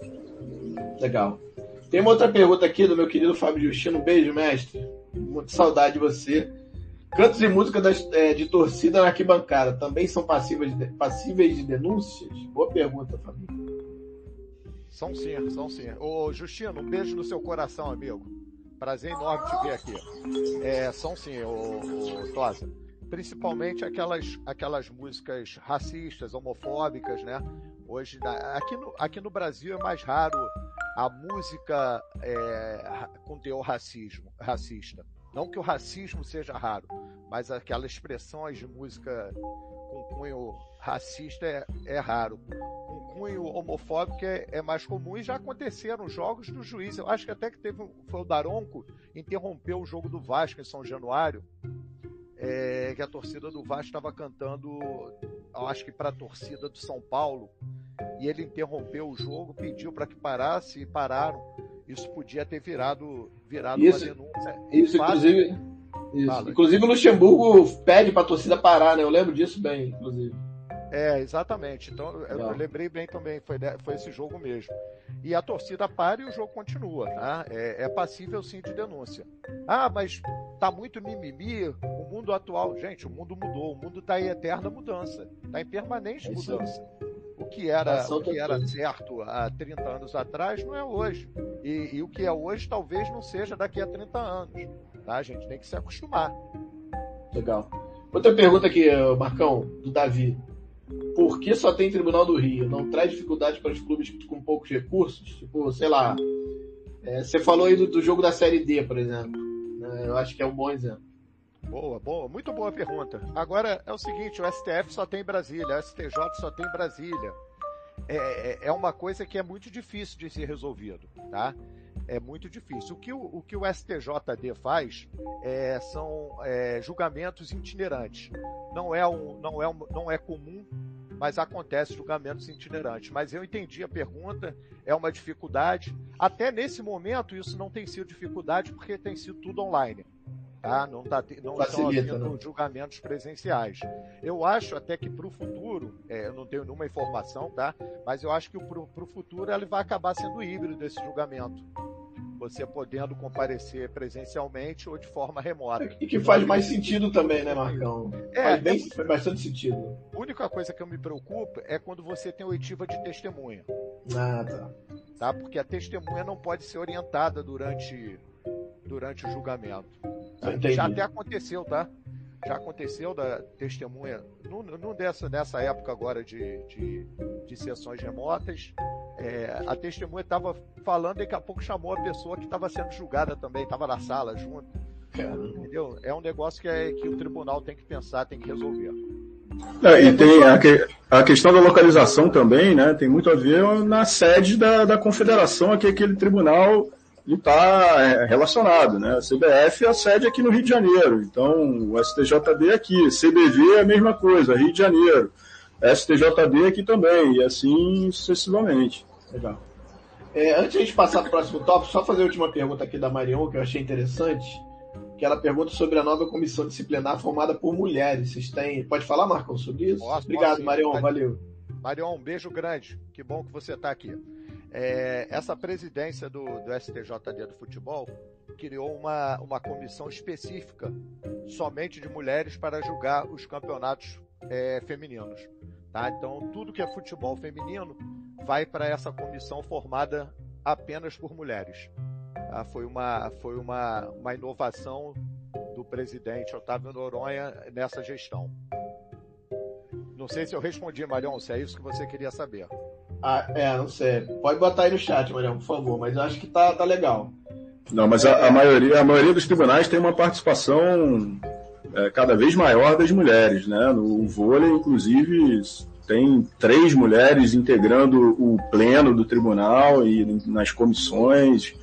Legal. Tem uma outra pergunta aqui do meu querido Fábio Justino. Beijo, mestre. Muita saudade de você. Cantos e música das, é, de torcida na arquibancada também são passíveis de, passíveis de denúncias? Boa pergunta, Fábio. São sim, são sim. Ô, Justino, um beijo no seu coração, amigo. Prazer enorme te ver aqui. É, são sim, ô, ô Tosa. Principalmente aquelas, aquelas músicas racistas, homofóbicas, né? Hoje, aqui no, aqui no Brasil é mais raro a música é, com teor racismo, racista. Não que o racismo seja raro, mas aquelas expressões de música com cunho racista é, é raro. Com cunho homofóbico é, é, mais comum e já aconteceram jogos do juiz. Eu acho que até que teve foi o Daronco interrompeu o jogo do Vasco em São Januário, é, que a torcida do Vasco estava cantando, acho que para a torcida do São Paulo, e ele interrompeu o jogo, pediu para que parasse e pararam. Isso podia ter virado, virado isso, uma denúncia. Isso, inclusive. Isso. Inclusive o Luxemburgo pede para a torcida parar, né? Eu lembro disso bem, inclusive. É, exatamente. Então eu, eu lembrei bem também, foi, foi esse jogo mesmo. E a torcida para e o jogo continua, tá? É, é passível sim de denúncia. Ah, mas tá muito mimimi, o mundo atual. Gente, o mundo mudou, o mundo está em eterna mudança, está em permanente é mudança. O que era, o que era certo há 30 anos atrás não é hoje. E, e, o que é hoje talvez não seja daqui a 30 anos. Tá? A gente tem que se acostumar. Legal. Outra pergunta aqui, Marcão, do Davi. Por que só tem Tribunal do Rio? Não traz dificuldade para os clubes com poucos recursos? Tipo, sei lá, É, você falou aí do, do, jogo da Série D, por exemplo. É, eu acho que é um bom exemplo. Boa, boa, muito boa pergunta. Agora é o seguinte, o STF só tem Brasília, o STJ só tem Brasília. É, é, é uma coisa que é muito difícil de ser resolvido, tá? É muito difícil. O que o, o, que o STJD faz é, são é, julgamentos itinerantes. Não é, um, não, é um, não é comum mas acontece julgamentos itinerantes. Mas eu entendi a pergunta, é uma dificuldade. Até nesse momento, isso não tem sido dificuldade, porque tem sido tudo online. Tá? Não, tá, não estão havendo né? julgamentos presenciais. Eu acho até que para o futuro, é, eu não tenho nenhuma informação, tá? mas eu acho que para o futuro ele vai acabar sendo híbrido esse julgamento você podendo comparecer presencialmente ou de forma remota. E que faz mais sentido também, né, Marcão? É, faz, bem, faz bastante sentido. A única coisa que eu me preocupo é quando você tem oitiva de testemunha. Ah, tá. tá. Porque a testemunha não pode ser orientada durante, durante o julgamento. Ah, Já até aconteceu, tá? já aconteceu da testemunha, num, dessa, nessa época agora de, de, de sessões remotas, é, a testemunha estava falando e daqui a pouco chamou a pessoa que estava sendo julgada também, estava na sala junto. Entendeu? É um negócio que, é, que o tribunal tem que pensar, tem que resolver. É, e tem a, que, a, questão da localização também, né? Tem muito a ver na sede da, da confederação, aqui aquele tribunal está é, relacionado, né? A CBF é a sede aqui no Rio de Janeiro, então o STJD é aqui, CBV é a mesma coisa, Rio de Janeiro, STJD aqui também, e assim sucessivamente. Legal. É, antes de a gente passar para o próximo tópico, só fazer a última pergunta aqui da Marion, que eu achei interessante, que ela pergunta sobre a nova comissão disciplinar formada por mulheres. Vocês têm... Pode falar, Marcão, sobre isso? Posso, Obrigado, posso, Marion, valeu. Marion, um beijo grande, que bom que você está aqui. É, essa presidência do, do STJD do futebol criou uma, uma comissão específica somente de mulheres para julgar os campeonatos é, femininos. Tá? Então, tudo que é futebol feminino vai para essa comissão formada apenas por mulheres. Tá? Foi, uma, foi uma, uma inovação do presidente Otávio Noronha nessa gestão. Não sei se eu respondi, Marion, se é isso que você queria saber. Ah, é, não sei. Pode botar aí no chat, Marião, por favor, mas eu acho que tá, tá legal. Não, mas a, a maioria, a maioria dos tribunais tem uma participação é, cada vez maior das mulheres, né? No vôlei, inclusive, tem três mulheres integrando o pleno do tribunal e nas comissões.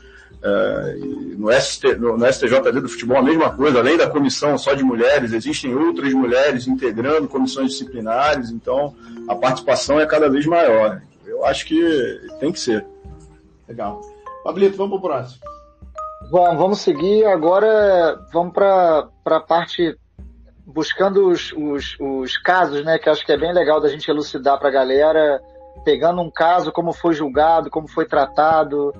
É, no, ST, no, no, STJD do futebol a mesma coisa, além da comissão só de mulheres, existem outras mulheres integrando comissões disciplinares, então a participação é cada vez maior eu acho que tem que ser. Legal. Pablito, vamos pro próximo. Bom, vamos seguir. Agora vamos para a parte buscando os, os, os, casos, né? Que acho que é bem legal da gente elucidar para a galera, pegando um caso, como foi julgado, como foi tratado.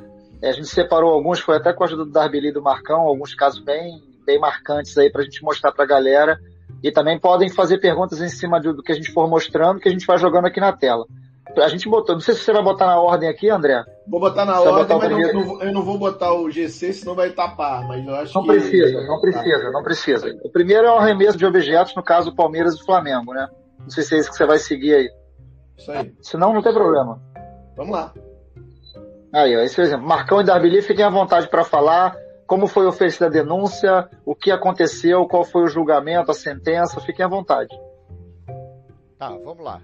É, a gente separou alguns, foi até com a ajuda do Darbeli e do Marcão, alguns casos bem, bem marcantes aí para a gente mostrar para a galera. E também podem fazer perguntas em cima do que a gente for mostrando, que a gente vai jogando aqui na tela. A gente botou, não sei se você vai botar na ordem aqui, André. Vou botar na você ordem, mas não, não, eu não vou botar o GC, senão vai tapar, mas eu acho não que... Precisa, não precisa, não precisa. O primeiro é o arremesso de objetos, no caso Palmeiras e Flamengo, né? Não sei se é isso que você vai seguir aí. Isso aí. Senão não tem problema. Vamos lá. Aí, ó, esse é o exemplo. Marcão e Darbili, fiquem à vontade para falar como foi oferecida a denúncia, o que aconteceu, qual foi o julgamento, a sentença, fiquem à vontade. Tá, vamos lá.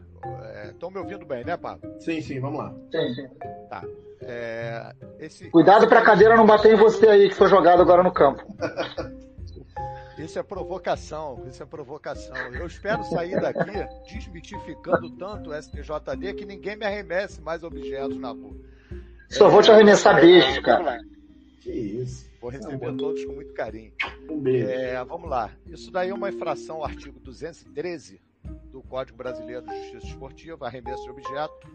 Estão me ouvindo bem, né, Pablo? Sim, sim, vamos lá. Sim, sim. Tá. É, esse... Cuidado para a cadeira não bater em você aí, que foi jogado agora no campo. Isso é provocação, isso é provocação. Eu espero sair daqui desmitificando tanto o STJD que ninguém me arremesse mais objetos na rua. Só é, vou te arremessar beijos, cara. Que isso. Vou receber não, todos com muito carinho. Um beijo. É, vamos lá. Isso daí é uma infração, artigo 213 do Código Brasileiro de Justiça Esportiva, arremesso de objeto.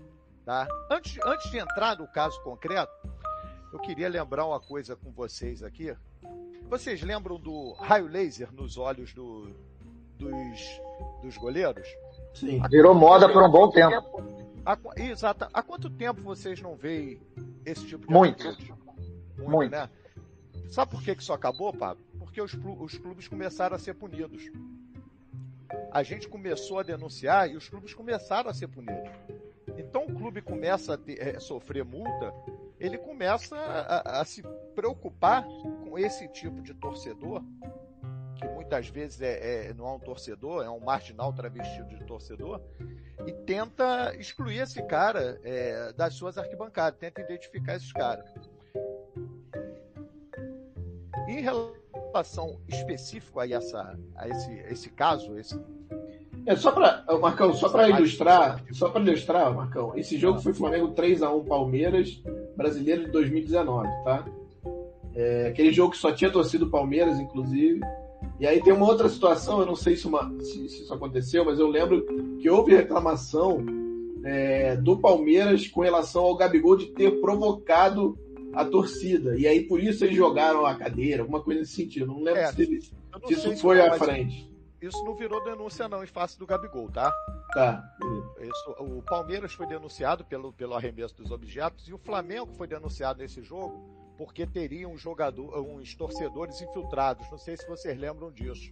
Tá? Antes, antes de entrar no caso concreto, eu queria lembrar uma coisa com vocês aqui. Vocês lembram do raio laser nos olhos do, dos, dos goleiros? Sim. Virou moda por um bom tempo. Há, exato. Há quanto tempo vocês não veem esse tipo de Muito. Muito, Muito. Né? Sabe por que isso acabou, Pablo? Porque os, os clubes começaram a ser punidos a gente começou a denunciar e os clubes começaram a ser punidos. Então o clube começa a ter, é, sofrer multa ele começa a, a se preocupar com esse tipo de torcedor que muitas vezes é, é, não é um torcedor, é um marginal travestido de torcedor, e tenta excluir esse cara é, das suas arquibancadas, tenta identificar esses caras. Em relação específico a, essa, a esse, esse caso, esse é só para Marcão, só para ilustrar, só para ilustrar, Marcão, esse jogo foi Flamengo 3 a 1 Palmeiras, Brasileiro de 2019, tá? É, aquele jogo que só tinha torcido Palmeiras, inclusive. E aí tem uma outra situação, eu não sei se, uma, se, se isso aconteceu, mas eu lembro que houve reclamação é, do Palmeiras com relação ao Gabigol de ter provocado a torcida. E aí por isso eles jogaram a cadeira, alguma coisa nesse sentido. Não lembro é, se, se isso foi à frente. Isso não virou denúncia não em face do Gabigol, tá? Tá. Isso, o Palmeiras foi denunciado pelo, pelo arremesso dos objetos e o Flamengo foi denunciado nesse jogo porque teria um jogador, uns torcedores infiltrados. Não sei se vocês lembram disso.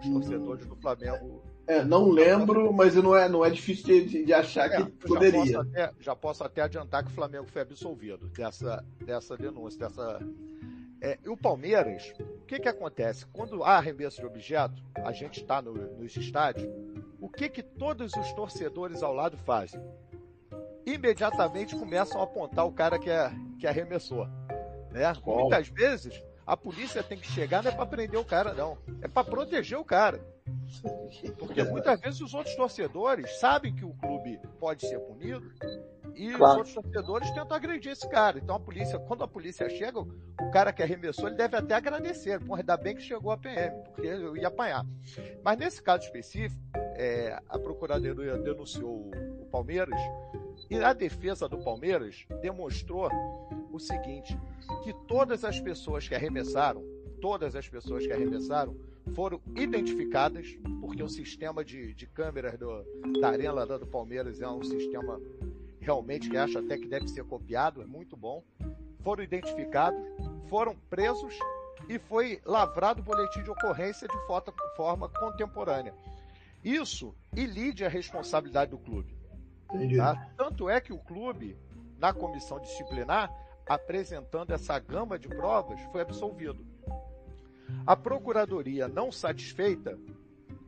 Os torcedores do Flamengo. É, não lembro, mas não é, não é difícil de, de achar é, que poderia. Já posso, até, já posso, até, adiantar que o Flamengo foi absolvido dessa, dessa denúncia, dessa. É, e o Palmeiras, o que que acontece? Quando há arremesso de objeto, a gente está no, nos estádios, o que que todos os torcedores ao lado fazem? imediatamente começam a apontar o cara que, é, que arremessou. Né? Muitas vezes a polícia tem que chegar não é para prender o cara, não. É para proteger o cara. Porque muitas vezes os outros torcedores sabem que o clube pode ser punido e claro. os outros torcedores tentam agredir esse cara. Então a polícia, quando a polícia chega, o cara que arremessou, ele deve até agradecer. Pô, ainda bem que chegou a PM, porque eu ia apanhar. Mas nesse caso específico, é, a procuradoria denunciou o Palmeiras e a defesa do Palmeiras demonstrou o seguinte: que todas as pessoas que arremessaram, todas as pessoas que arremessaram, foram identificadas, porque o sistema de, de câmeras do, da Arena do Palmeiras é um sistema realmente que acho até que deve ser copiado, é muito bom. Foram identificados, foram presos e foi lavrado o boletim de ocorrência de forma contemporânea. Isso ilide a responsabilidade do clube. Tá? Tanto é que o clube, na comissão disciplinar, apresentando essa gama de provas, foi absolvido. A procuradoria, não satisfeita,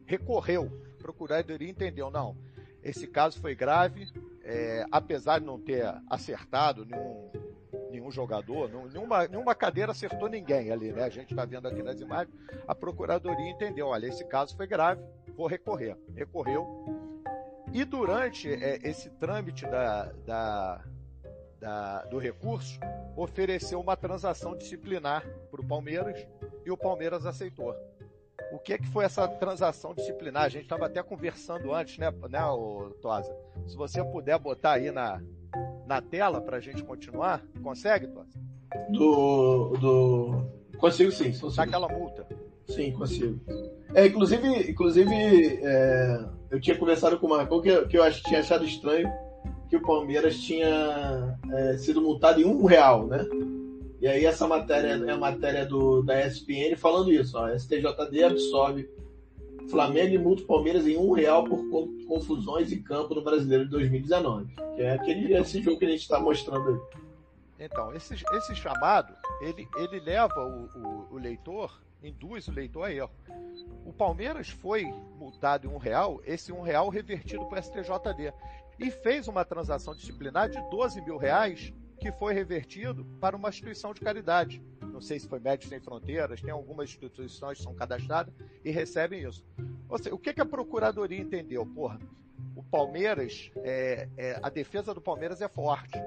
recorreu. A procuradoria entendeu, não, esse caso foi grave, é, apesar de não ter acertado nenhum, nenhum jogador, nenhuma, nenhuma cadeira acertou ninguém ali, né? A gente está vendo aqui nas imagens. A procuradoria entendeu, olha, esse caso foi grave, vou recorrer. Recorreu, e durante é, esse trâmite da, da, da, do recurso, ofereceu uma transação disciplinar para o Palmeiras e o Palmeiras aceitou. O que, é que foi essa transação disciplinar? A gente estava até conversando antes, né, né Tosa? Se você puder botar aí na, na tela para a gente continuar, consegue, Tosa? Do, do... Consigo sim. Consigo. Daquela multa. Sim, consigo. É, inclusive, inclusive é, eu tinha conversado com o Marcão que, que eu ach, tinha achado estranho que o Palmeiras tinha é, sido multado em um real, né? E aí essa matéria é a matéria do, da ESPN falando isso, ó, STJD absorve Flamengo e multa Palmeiras em um real por confusões em campo no Brasileiro de 2019. Que é aquele, esse jogo que a gente está mostrando aí. Então, esse, esse chamado, ele, ele leva o, o, o leitor induz o leitor a erro. O Palmeiras foi multado em um real, esse um real revertido para o STJD e fez uma transação disciplinar de 12 mil reais que foi revertido para uma instituição de caridade. Não sei se foi Médicos Sem Fronteiras, tem algumas instituições que são cadastradas e recebem isso. Ou seja, o que, que a Procuradoria entendeu? Porra, o Palmeiras, é, é, a defesa do Palmeiras é forte.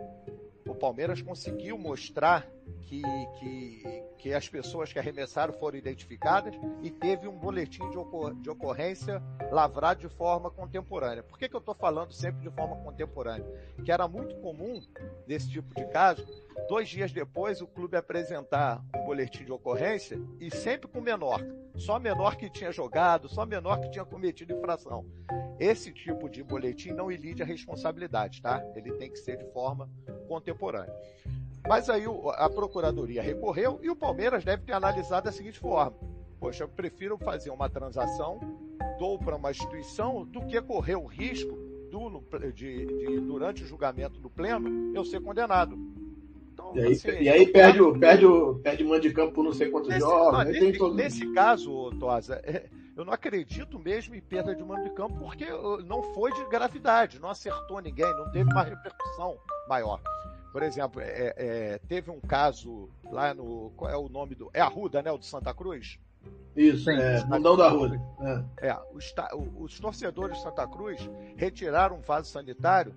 O Palmeiras conseguiu mostrar que, que, que as pessoas que arremessaram foram identificadas e teve um boletim de, ocor de ocorrência lavrado de forma contemporânea. Por que, que eu estou falando sempre de forma contemporânea? Que era muito comum, nesse tipo de caso, dois dias depois o clube apresentar um boletim de ocorrência e sempre com menor. Só menor que tinha jogado, só menor que tinha cometido infração. Esse tipo de boletim não ilide a responsabilidade, tá? Ele tem que ser de forma contemporânea. Mas aí a Procuradoria recorreu e o Palmeiras deve ter analisado da seguinte forma: Poxa, eu prefiro fazer uma transação, dou para uma instituição, do que correr o risco do, de, de, durante o julgamento do pleno, eu ser condenado. E aí, assim, e aí perde, o, perde, o, perde mando de campo por não sei quantos nesse, jogos. Não, nesse, todo... nesse caso, Tosa, é, eu não acredito mesmo em perda de mando de campo porque não foi de gravidade, não acertou ninguém, não teve uma repercussão maior. Por exemplo, é, é, teve um caso lá no. Qual é o nome do. É Arruda, né? O do Santa Cruz? Isso, Sim, é, Mundão da Arruda. É, é os, os, torcedores de Santa Cruz retiraram um vaso sanitário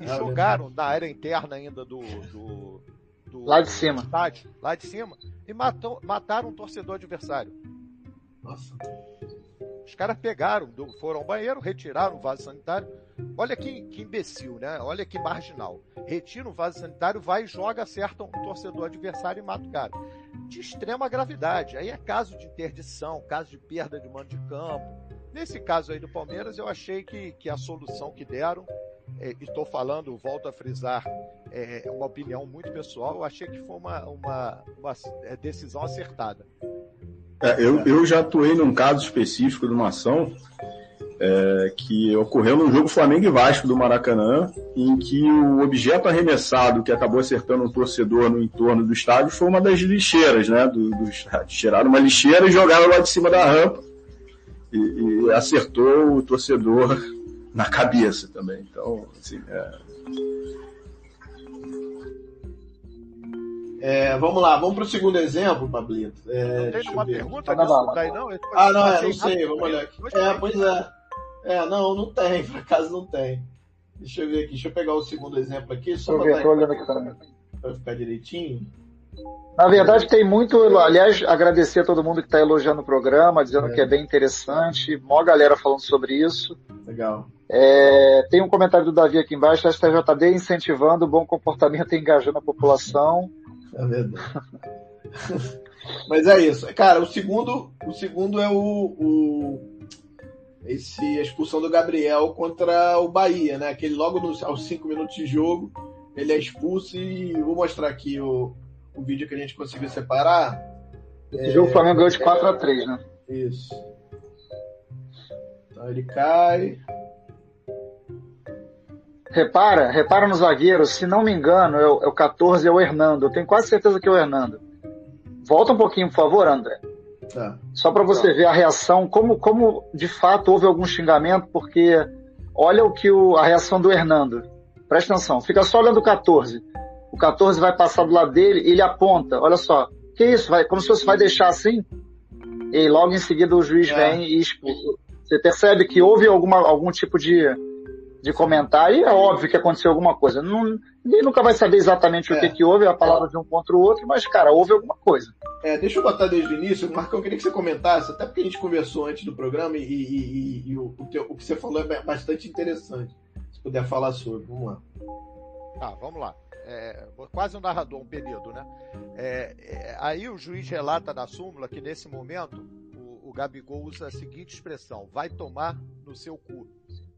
e ah, jogaram na área interna ainda do, do, do lá de cima. Estádio, lá de cima, e matou, mataram um torcedor adversário. Nossa. Os caras pegaram, foram ao banheiro, retiraram o vaso sanitário. Olha que, que imbecil, né? Olha que marginal. Retira o vaso sanitário, vai e joga, acerta um torcedor adversário e mata o cara. De extrema gravidade. Aí é caso de interdição, caso de perda de mando de campo. Nesse caso aí do Palmeiras, eu achei que, que a solução que deram é, estou falando, volto a frisar, é uma opinião muito pessoal, eu achei que foi uma, uma, uma é, decisão acertada. É, eu, eu já atuei num caso específico de uma ação é, que ocorreu no jogo Flamengo e Vasco do Maracanã, em que o objeto arremessado que acabou acertando um torcedor no entorno do estádio foi uma das lixeiras né, do, do. Tiraram uma lixeira e jogaram lá de cima da rampa e, e acertou o torcedor na cabeça também. Então, assim, é... É, vamos lá, vamos para o segundo exemplo, Pablito. É, não tem uma pergunta disso daí, não? Ah, não, é, não sei, vamos olhar aqui. É, pois é. É, não, não tem, por acaso não tem. Deixa eu ver aqui, deixa eu pegar o segundo exemplo aqui, só para olhando aqui. Para ficar direitinho. Na verdade, tem muito. Aliás, agradecer a todo mundo que está elogiando o programa, dizendo é. que é bem interessante. Mó galera falando sobre isso. Legal. É, tem um comentário do Davi aqui embaixo, a STJD incentivando o bom comportamento e engajando a população. É verdade. Mas é isso. Cara, o segundo, o segundo é o, o esse a expulsão do Gabriel contra o Bahia, né? Aquele logo nos, aos cinco minutos de jogo, ele é expulso e vou mostrar aqui o, o vídeo que a gente conseguiu separar. Esse é... jogo o Flamengo ganhou de 4 a 3 né? Isso. Então ele cai. Repara, repara no zagueiro, se não me engano, é o, é o 14, é o Hernando. Eu tenho quase certeza que é o Hernando. Volta um pouquinho, por favor, André. Tá. Só para você tá. ver a reação, como, como de fato houve algum xingamento, porque olha o que o, a reação do Hernando. Presta atenção, fica só olhando o 14. O 14 vai passar do lado dele e ele aponta, olha só, que isso? Vai, como se você vai deixar assim? E logo em seguida o juiz é. vem e expulsa. Você percebe que houve alguma, algum tipo de, de comentário, e é óbvio que aconteceu alguma coisa. Não, ninguém nunca vai saber exatamente é. o que, que houve, a palavra de um contra o outro, mas, cara, houve alguma coisa. É, deixa eu botar desde o início, Marcão, eu queria que você comentasse, até porque a gente conversou antes do programa e, e, e, e o, o, teu, o, que você falou é bastante interessante. Se puder falar sobre, vamos lá. Tá, vamos lá. É, quase um narrador, um período, né? É, é, aí o juiz relata na súmula que nesse momento o, o Gabigol usa a seguinte expressão: vai tomar no seu cu.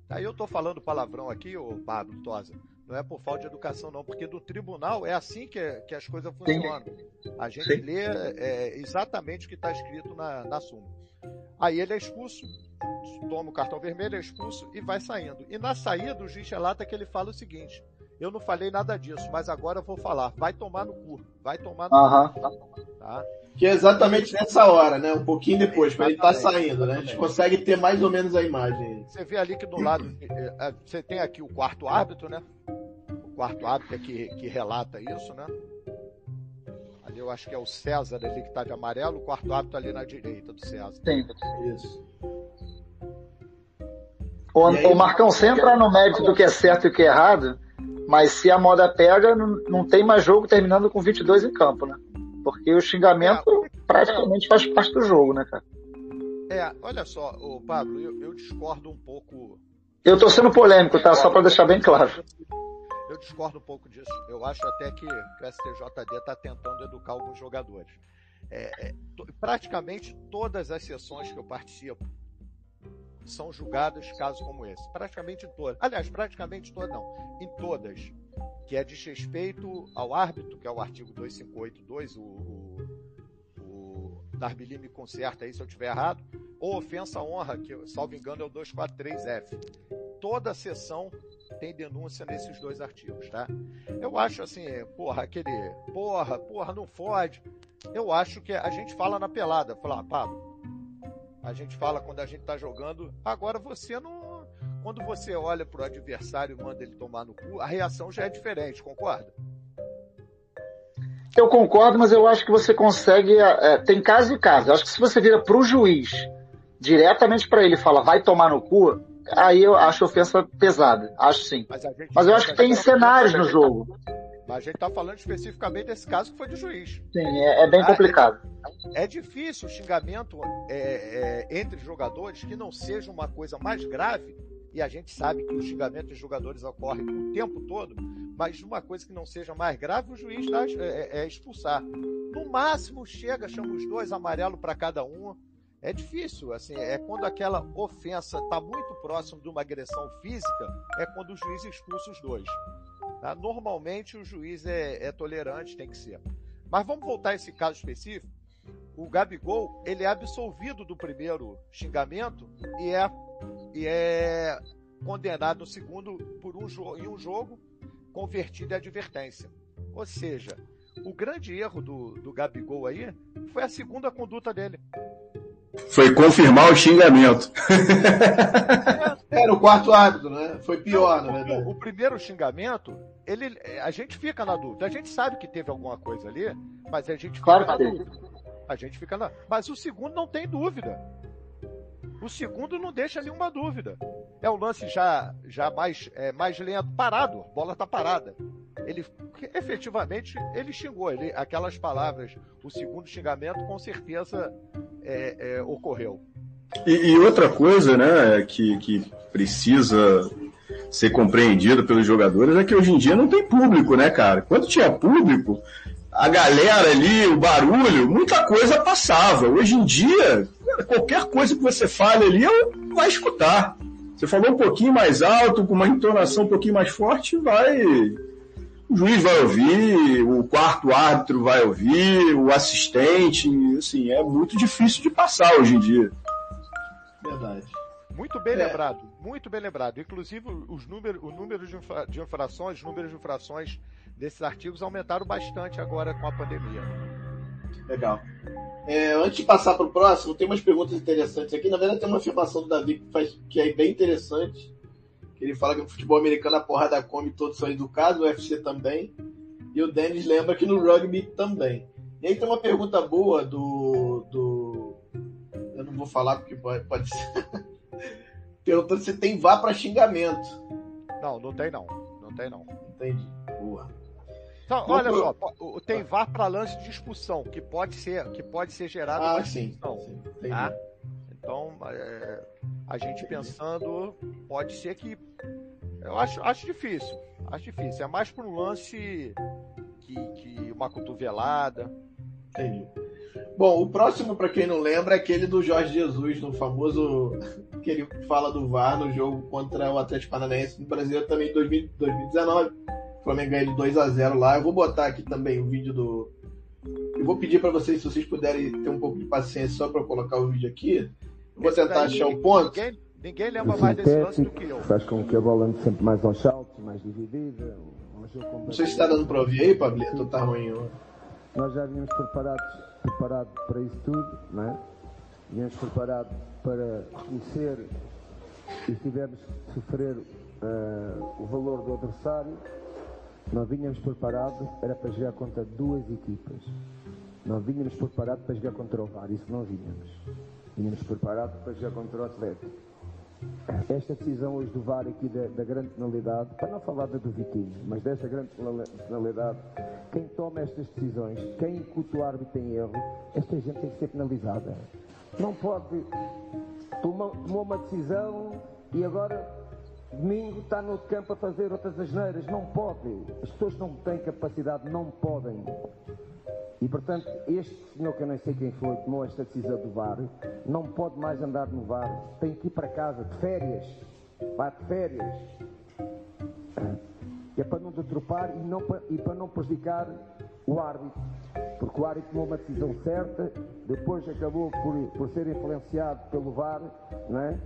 Aí eu tô falando palavrão aqui, ô Pablo Tosa. Não é por falta de educação, não, porque do tribunal é assim que, que as coisas funcionam. A gente Sim. lê é, exatamente o que está escrito na, na súmula. Aí ele é expulso, toma o cartão vermelho, é expulso e vai saindo. E na saída, o juiz relata que ele fala o seguinte: Eu não falei nada disso, mas agora eu vou falar. Vai tomar no cu. Vai tomar no uh -huh. cu. Tá? Que é exatamente nessa hora, né? Um pouquinho depois, quando ele tá saindo, né? A gente consegue ter mais ou menos a imagem. Você vê ali que do lado, eh, eh, você tem aqui o quarto árbitro, né? O quarto árbitro é que, que relata isso, né? Ali eu acho que é o César ali que tá de amarelo, o quarto árbitro ali na direita do César. Tem. Isso. O, aí, o Marcão, sem entrar no mérito do que é certo e o que é errado, mas se a moda pega, não, não tem mais jogo terminando com 22 em campo, né? Porque o xingamento é, praticamente faz parte do jogo, né, cara? É, olha só, o Pablo, eu, eu, discordo um pouco. Eu tô sendo polêmico, tá? Só para deixar bem claro. Eu discordo um pouco disso. Eu acho até que, que o STJD está tentando educar alguns jogadores. É, é, praticamente todas as sessões que eu participo são julgadas casos como esse. Praticamente todas. Aliás, praticamente todas não. Em todas que é desrespeito ao árbitro, que é o artigo 2582, o, o, o Darbili me conserta aí se eu estiver errado, ou ofensa à honra, que, salvo engano, é o 243F. Toda sessão tem denúncia nesses dois artigos, tá? Eu acho assim, porra, aquele porra, porra, não fode. Eu acho que a gente fala na pelada, falar, ah, Pablo, a gente fala quando a gente tá jogando, agora você não. Quando você olha pro adversário e manda ele tomar no cu, a reação já é diferente, concorda? Eu concordo, mas eu acho que você consegue. É, tem caso e caso. Eu acho que se você vira pro juiz diretamente para ele e fala, vai tomar no cu, aí eu acho ofensa pesada. Acho sim. Mas, mas eu acho que tem cenários no jogo. Mas a gente está falando especificamente desse caso que foi de juiz. Sim, é, é bem complicado. É, é, difícil o xingamento é, é, entre jogadores que não seja uma coisa mais grave, e a gente sabe que o xingamento de jogadores ocorre o tempo todo, mas uma coisa que não seja mais grave, o juiz dá, é, é expulsar. No máximo, chega, chama os dois, amarelo para cada um, é difícil, assim, é quando aquela ofensa está muito próximo de uma agressão física, é quando o juiz expulsa os dois. Tá? Normalmente o juiz é, é tolerante, tem que ser. Mas vamos voltar a esse caso específico. O Gabigol, ele é absolvido do primeiro xingamento e é, e é condenado no segundo por um em um jogo convertido em advertência. Ou seja, o grande erro do, do Gabigol aí foi a segunda conduta dele. Foi confirmar o xingamento. Era o quarto árbitro, né? Foi pior, na verdade. O primeiro xingamento, ele, a gente fica na dúvida. A gente sabe que teve alguma coisa ali, mas a gente fica claro na dúvida. A gente fica na. Mas o segundo não tem dúvida. O segundo não deixa nenhuma dúvida. É o lance já, já mais, é, mais lento, parado, a bola tá parada. Ele efetivamente ele xingou, ele, aquelas palavras, o segundo xingamento com certeza é, é, ocorreu. E, e, outra coisa, né, que, que precisa ser compreendida pelos jogadores é que hoje em dia não tem público, né, cara? Quando tinha público, a galera ali, o barulho, muita coisa passava. Hoje em dia, qualquer coisa que você fale ali, vai escutar. Você falou um pouquinho mais alto, com uma entonação um pouquinho mais forte, vai o juiz vai ouvir, o quarto árbitro vai ouvir, o assistente, assim, é muito difícil de passar hoje em dia. Verdade. Muito bem é. lembrado, muito bem lembrado. Inclusive, os números, o número de, infra, de infrações, os números de infrações desses artigos aumentaram bastante agora com a pandemia. Legal. É, antes de passar para o próximo, tem umas perguntas interessantes aqui. Na verdade, tem uma afirmação do Davi que, faz, que é bem interessante ele fala que no futebol americano a porrada come, todos são educados, o UFC também. E o Dennis lembra que no rugby também. E aí tem uma pergunta boa do. do eu não vou falar porque pode, pode ser. Perguntando se tem vá para xingamento. Não, não tem não. Não tem não. Entendi. Boa. Então, olha só, tem VAR para lance de expulsão, que pode ser, que pode ser gerado ah, sim, sim, tá? Então, é, a gente pensando, pode ser que. Eu acho, acho difícil. Acho difícil. É mais para um lance que, que uma cotovelada. Entendi. Bom, o próximo, para quem não lembra, é aquele do Jorge Jesus, no famoso. que ele fala do VAR no jogo contra o Atlético Paranaense no Brasil também em 2019. O Flamengo ganhou 2 a 0 lá. Eu vou botar aqui também o vídeo do. Eu vou pedir para vocês, se vocês puderem ter um pouco de paciência só para colocar o vídeo aqui. Vou tentar achar o ponto. Ninguém, ninguém lembra mais desse lance do que eu. Faz com que a bola ande sempre mais aos saltos, mais dividida. Não sei se está dando para ouvir aí, Pablito, tá ruim. Nós já vínhamos preparados, preparados para isso tudo, não é? Vínhamos preparados para reconhecer e se tivermos que sofrer uh, o valor do adversário, nós vínhamos preparados, era para jogar contra duas equipas. Nós vínhamos preparados para jogar contra o VAR, isso não vínhamos. Tínhamos preparado para jogar contra o Atlético. Esta decisão hoje do VAR aqui da, da, grande penalidade, para não falar da do Vitinho, mas desta grande penalidade, quem toma estas decisões, quem incuta o árbitro em erro, esta gente tem que ser penalizada. Não pode. Tomou, tomou uma decisão e agora domingo está no campo a fazer outras asneiras. Não pode. As pessoas não têm capacidade, não podem. E, portanto, este senhor, que eu nem sei quem foi, tomou esta decisão do VAR, não pode mais andar no VAR, tem que ir para casa, de férias. Vá de férias. É para não detropar e, não, e para não prejudicar o árbitro. Porque o árbitro tomou uma decisão certa, depois acabou por, por ser influenciado pelo VAR, não é?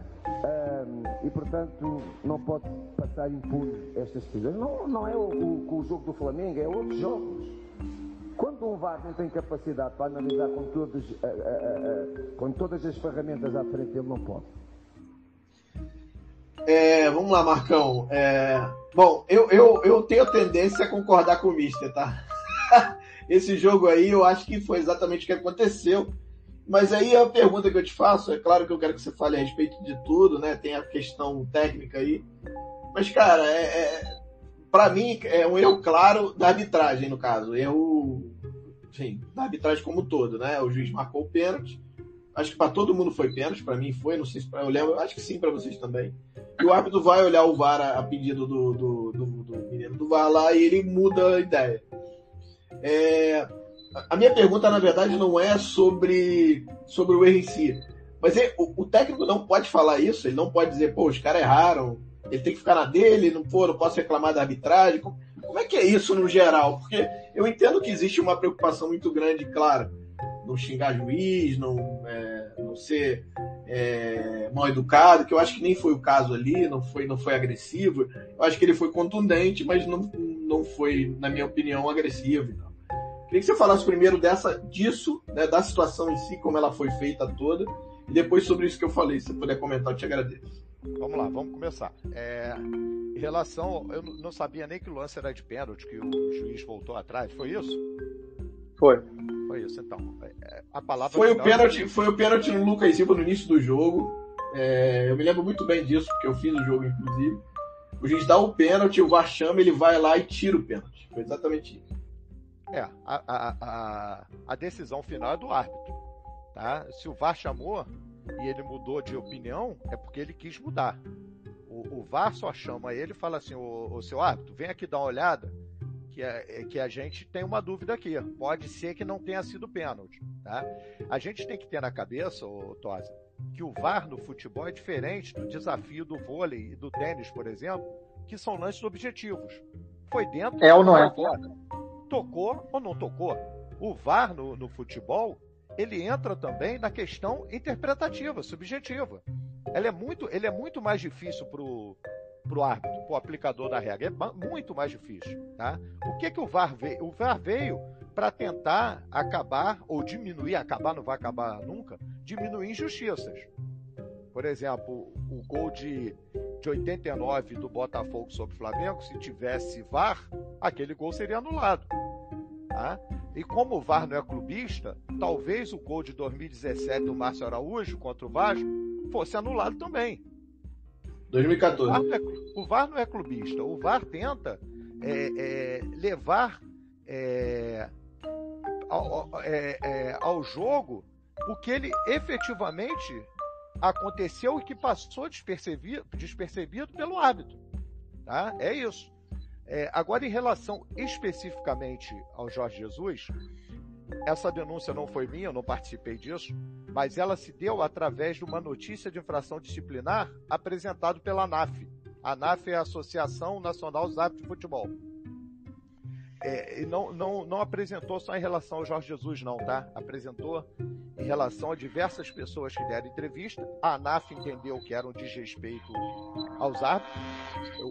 e, portanto, não pode passar impune estas decisões. Não, não é o, o, o jogo do Flamengo, é outros jogos. Quando um VAR não tem capacidade para analisar com, todos, com todas as ferramentas à frente, ele não pode. É, vamos lá, Marcão. É, bom, eu, eu, eu tenho a tendência a concordar com o Mister, tá? Esse jogo aí eu acho que foi exatamente o que aconteceu. Mas aí a pergunta que eu te faço, é claro que eu quero que você fale a respeito de tudo, né? Tem a questão técnica aí. Mas, cara, é, é para mim é um erro claro da arbitragem, no caso. Erro, enfim, da arbitragem como um todo, né? O juiz marcou o pênalti. Acho que para todo mundo foi pênalti, para mim foi, não sei se pra, eu lembro, acho que sim para vocês também. E o árbitro vai olhar o VAR a, pedido do, do, do, do, menino do VAR lá e ele muda a ideia. É, a minha pergunta, na verdade, não é sobre, sobre o erro em si. Mas é, o, o, técnico não pode falar isso, ele não pode dizer, pô, os caras erraram, ele tem que ficar na dele, não, pô, não posso reclamar da arbitragem. Como, como é que é isso no geral? Porque eu entendo que existe uma preocupação muito grande, claro, não xingar juiz, não, é, não ser é, mal educado, que eu acho que nem foi o caso ali, não foi, não foi agressivo. Eu acho que ele foi contundente, mas não, não foi, na minha opinião, agressivo. Queria que você falasse primeiro dessa, disso, né, da situação em si, como ela foi feita toda, e depois sobre isso que eu falei. Se você puder comentar, eu te agradeço. Vamos lá, vamos começar. É, em relação, eu não sabia nem que o lance era de pênalti, que o juiz voltou atrás, foi isso? Foi. Foi isso, então. É, é, a palavra foi o pênalti, é... foi o pênalti no Lucas Silva no início do jogo. É, eu me lembro muito bem disso, porque eu fiz o jogo, inclusive. O juiz dá o pênalti, o VAR chama, ele vai lá e tira o pênalti. Foi exatamente isso. É, a, a, a, a decisão final é do árbitro. Tá? Se o VAR chamou e ele mudou de opinião, é porque ele quis mudar. O, o VAR só chama ele e fala assim: o, o seu árbitro, vem aqui dar uma olhada, que a, é, que a gente tem uma dúvida aqui. Pode ser que não tenha sido pênalti. Tá? A gente tem que ter na cabeça, ô, Tosa, que o VAR no futebol é diferente do desafio do vôlei e do tênis, por exemplo, que são lances objetivos. Foi dentro é ou não é? Fora tocou ou não tocou. O VAR no, no futebol, ele entra também na questão interpretativa, subjetiva. Ele é muito, ele é muito mais difícil pro pro árbitro, pro aplicador da regra, é muito mais difícil, tá? O que que o VAR veio? O VAR veio para tentar acabar ou diminuir, acabar não vai acabar nunca, diminuir injustiças. Por exemplo, o gol de, de 89 do Botafogo sobre o Flamengo, se tivesse VAR, aquele gol seria anulado. Tá? E como o VAR não é clubista, talvez o gol de 2017 do Márcio Araújo contra o Vasco fosse anulado também. 2014. O VAR, é, o VAR não é clubista. O VAR tenta é, é, levar é, ao, é, é, ao jogo o que ele efetivamente aconteceu e que passou despercebido, despercebido pelo árbitro. Tá? É isso. É, agora, em relação especificamente ao Jorge Jesus, essa denúncia não foi minha, eu não participei disso, mas ela se deu através de uma notícia de infração disciplinar apresentado pela ANAF. A ANAF é a Associação Nacional dos Árbitros de Futebol. É, e não, não, não apresentou só em relação ao Jorge Jesus, não, tá? Apresentou em relação a diversas pessoas que deram entrevista. A ANAF entendeu que era um desrespeito aos árbitros.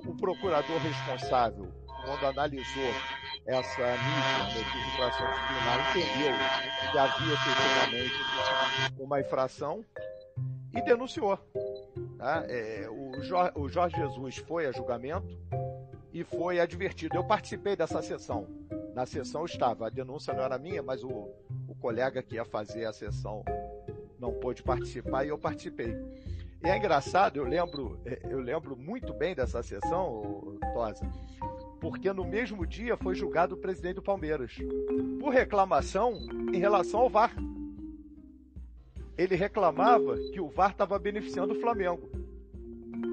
O procurador responsável, quando analisou essa mídia de infração disciplinar, entendeu que havia efetivamente uma infração e denunciou. Tá? É, o, Jorge, o Jorge Jesus foi a julgamento, e foi advertido. Eu participei dessa sessão. Na sessão estava, a denúncia não era minha, mas o, o colega que ia fazer a sessão não pôde participar e eu participei. É engraçado, eu lembro, eu lembro muito bem dessa sessão, Tosa, porque no mesmo dia foi julgado o presidente do Palmeiras por reclamação em relação ao VAR. Ele reclamava que o VAR estava beneficiando o Flamengo.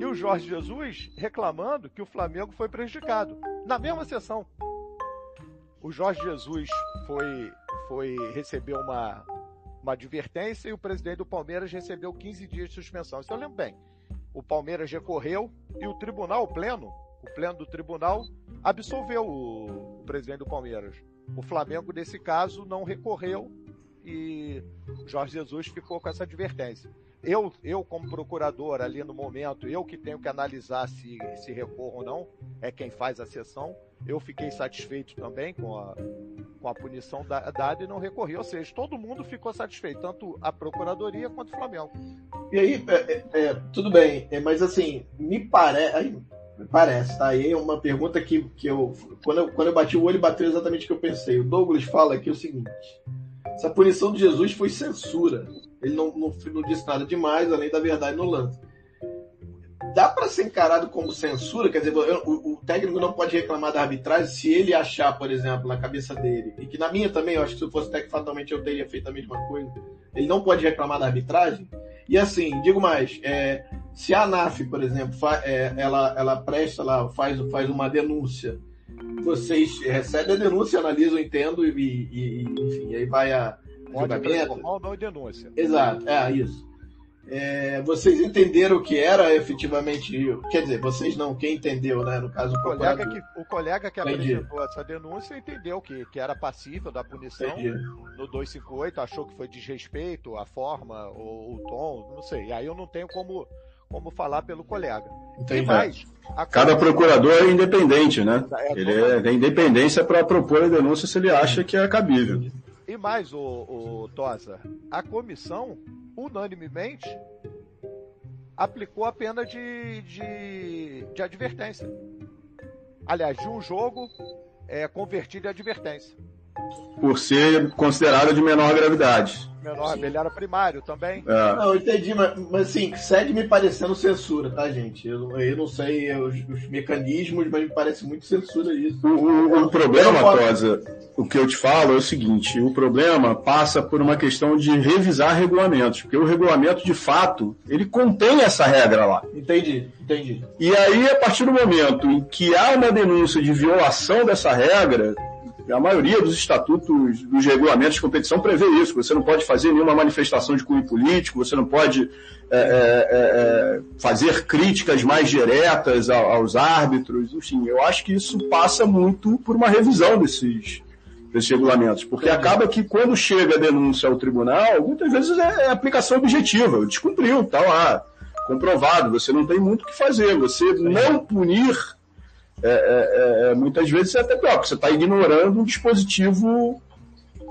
E o Jorge Jesus reclamando que o Flamengo foi prejudicado. Na mesma sessão. O Jorge Jesus foi, foi recebeu uma, uma advertência e o presidente do Palmeiras recebeu 15 dias de suspensão. Isso eu lembro bem. O Palmeiras recorreu e o tribunal, pleno, o pleno do tribunal, absolveu o, o presidente do Palmeiras. O Flamengo, nesse caso, não recorreu e Jorge Jesus ficou com essa advertência. Eu, eu como procurador ali no momento, eu que tenho que analisar se, se recorro ou não, é quem faz a sessão. Eu fiquei satisfeito também com a, com a punição dada e não recorri. Ou seja, todo mundo ficou satisfeito, tanto a Procuradoria quanto o Flamengo. E aí, é, é, é tudo bem, é, mas assim, me parece. Me parece, tá? Aí é uma pergunta que, que eu quando, eu. quando eu bati o olho, bateu exatamente o que eu pensei. O Douglas fala aqui o seguinte: essa punição de Jesus foi censura. Ele não, não, não disse nada demais, além da verdade no lance. Dá para ser encarado como censura? Quer dizer, o, o, técnico não pode reclamar da arbitragem se ele achar, por exemplo, na cabeça dele, e que na minha também, eu acho que se eu fosse técnico, fatalmente eu teria feito a mesma coisa. Ele não pode reclamar da arbitragem? E assim, digo mais, é, se a ANAF, por exemplo, é, ela, ela presta lá, faz, faz uma denúncia, vocês recebem a denúncia, analisam, entendo, e, e, e enfim, aí vai a Pode transformar ou não em denúncia. Exato, é isso. É, vocês entenderam o que era efetivamente. Quer dizer, vocês não, quem entendeu, né? No caso, o colega que, o colega que apresentou essa denúncia entendeu que, que era passível da punição Entendi. no 258, achou que foi desrespeito, a forma, o, o tom, não sei. E aí eu não tenho como, como falar pelo colega. Entendi. Mais, Cada procurador é independente, né? É, ele é, tem independência para propor a denúncia se ele acha que é cabível. E mais, o, o Tosa, a comissão, unanimemente, aplicou a pena de, de, de advertência. Aliás, de um jogo é, convertido em advertência. Por ser considerado de menor gravidade menor, ele era primário também. É. Não, eu entendi, mas, mas assim, segue me parecendo censura, tá, gente? Eu, eu não sei os, os mecanismos, mas me parece muito censura isso. O, o, o problema, Tosa, o que eu te falo é o seguinte: o problema passa por uma questão de revisar regulamentos, porque o regulamento, de fato, ele contém essa regra lá. Entendi, entendi. E aí, a partir do momento em que há uma denúncia de violação dessa regra, a maioria dos estatutos, dos regulamentos de competição prevê isso. Você não pode fazer nenhuma manifestação de cunho político, você não pode é, é, é, é fazer críticas mais diretas aos árbitros. Enfim, eu acho que isso passa muito por uma revisão desses, desses regulamentos. Porque acaba que quando chega a denúncia ao tribunal, muitas vezes é, é aplicação objetiva. Descumpriu, está lá, comprovado. Você não tem muito o que fazer. Você não punir é, é, é, muitas vezes é até pior, porque você está ignorando um dispositivo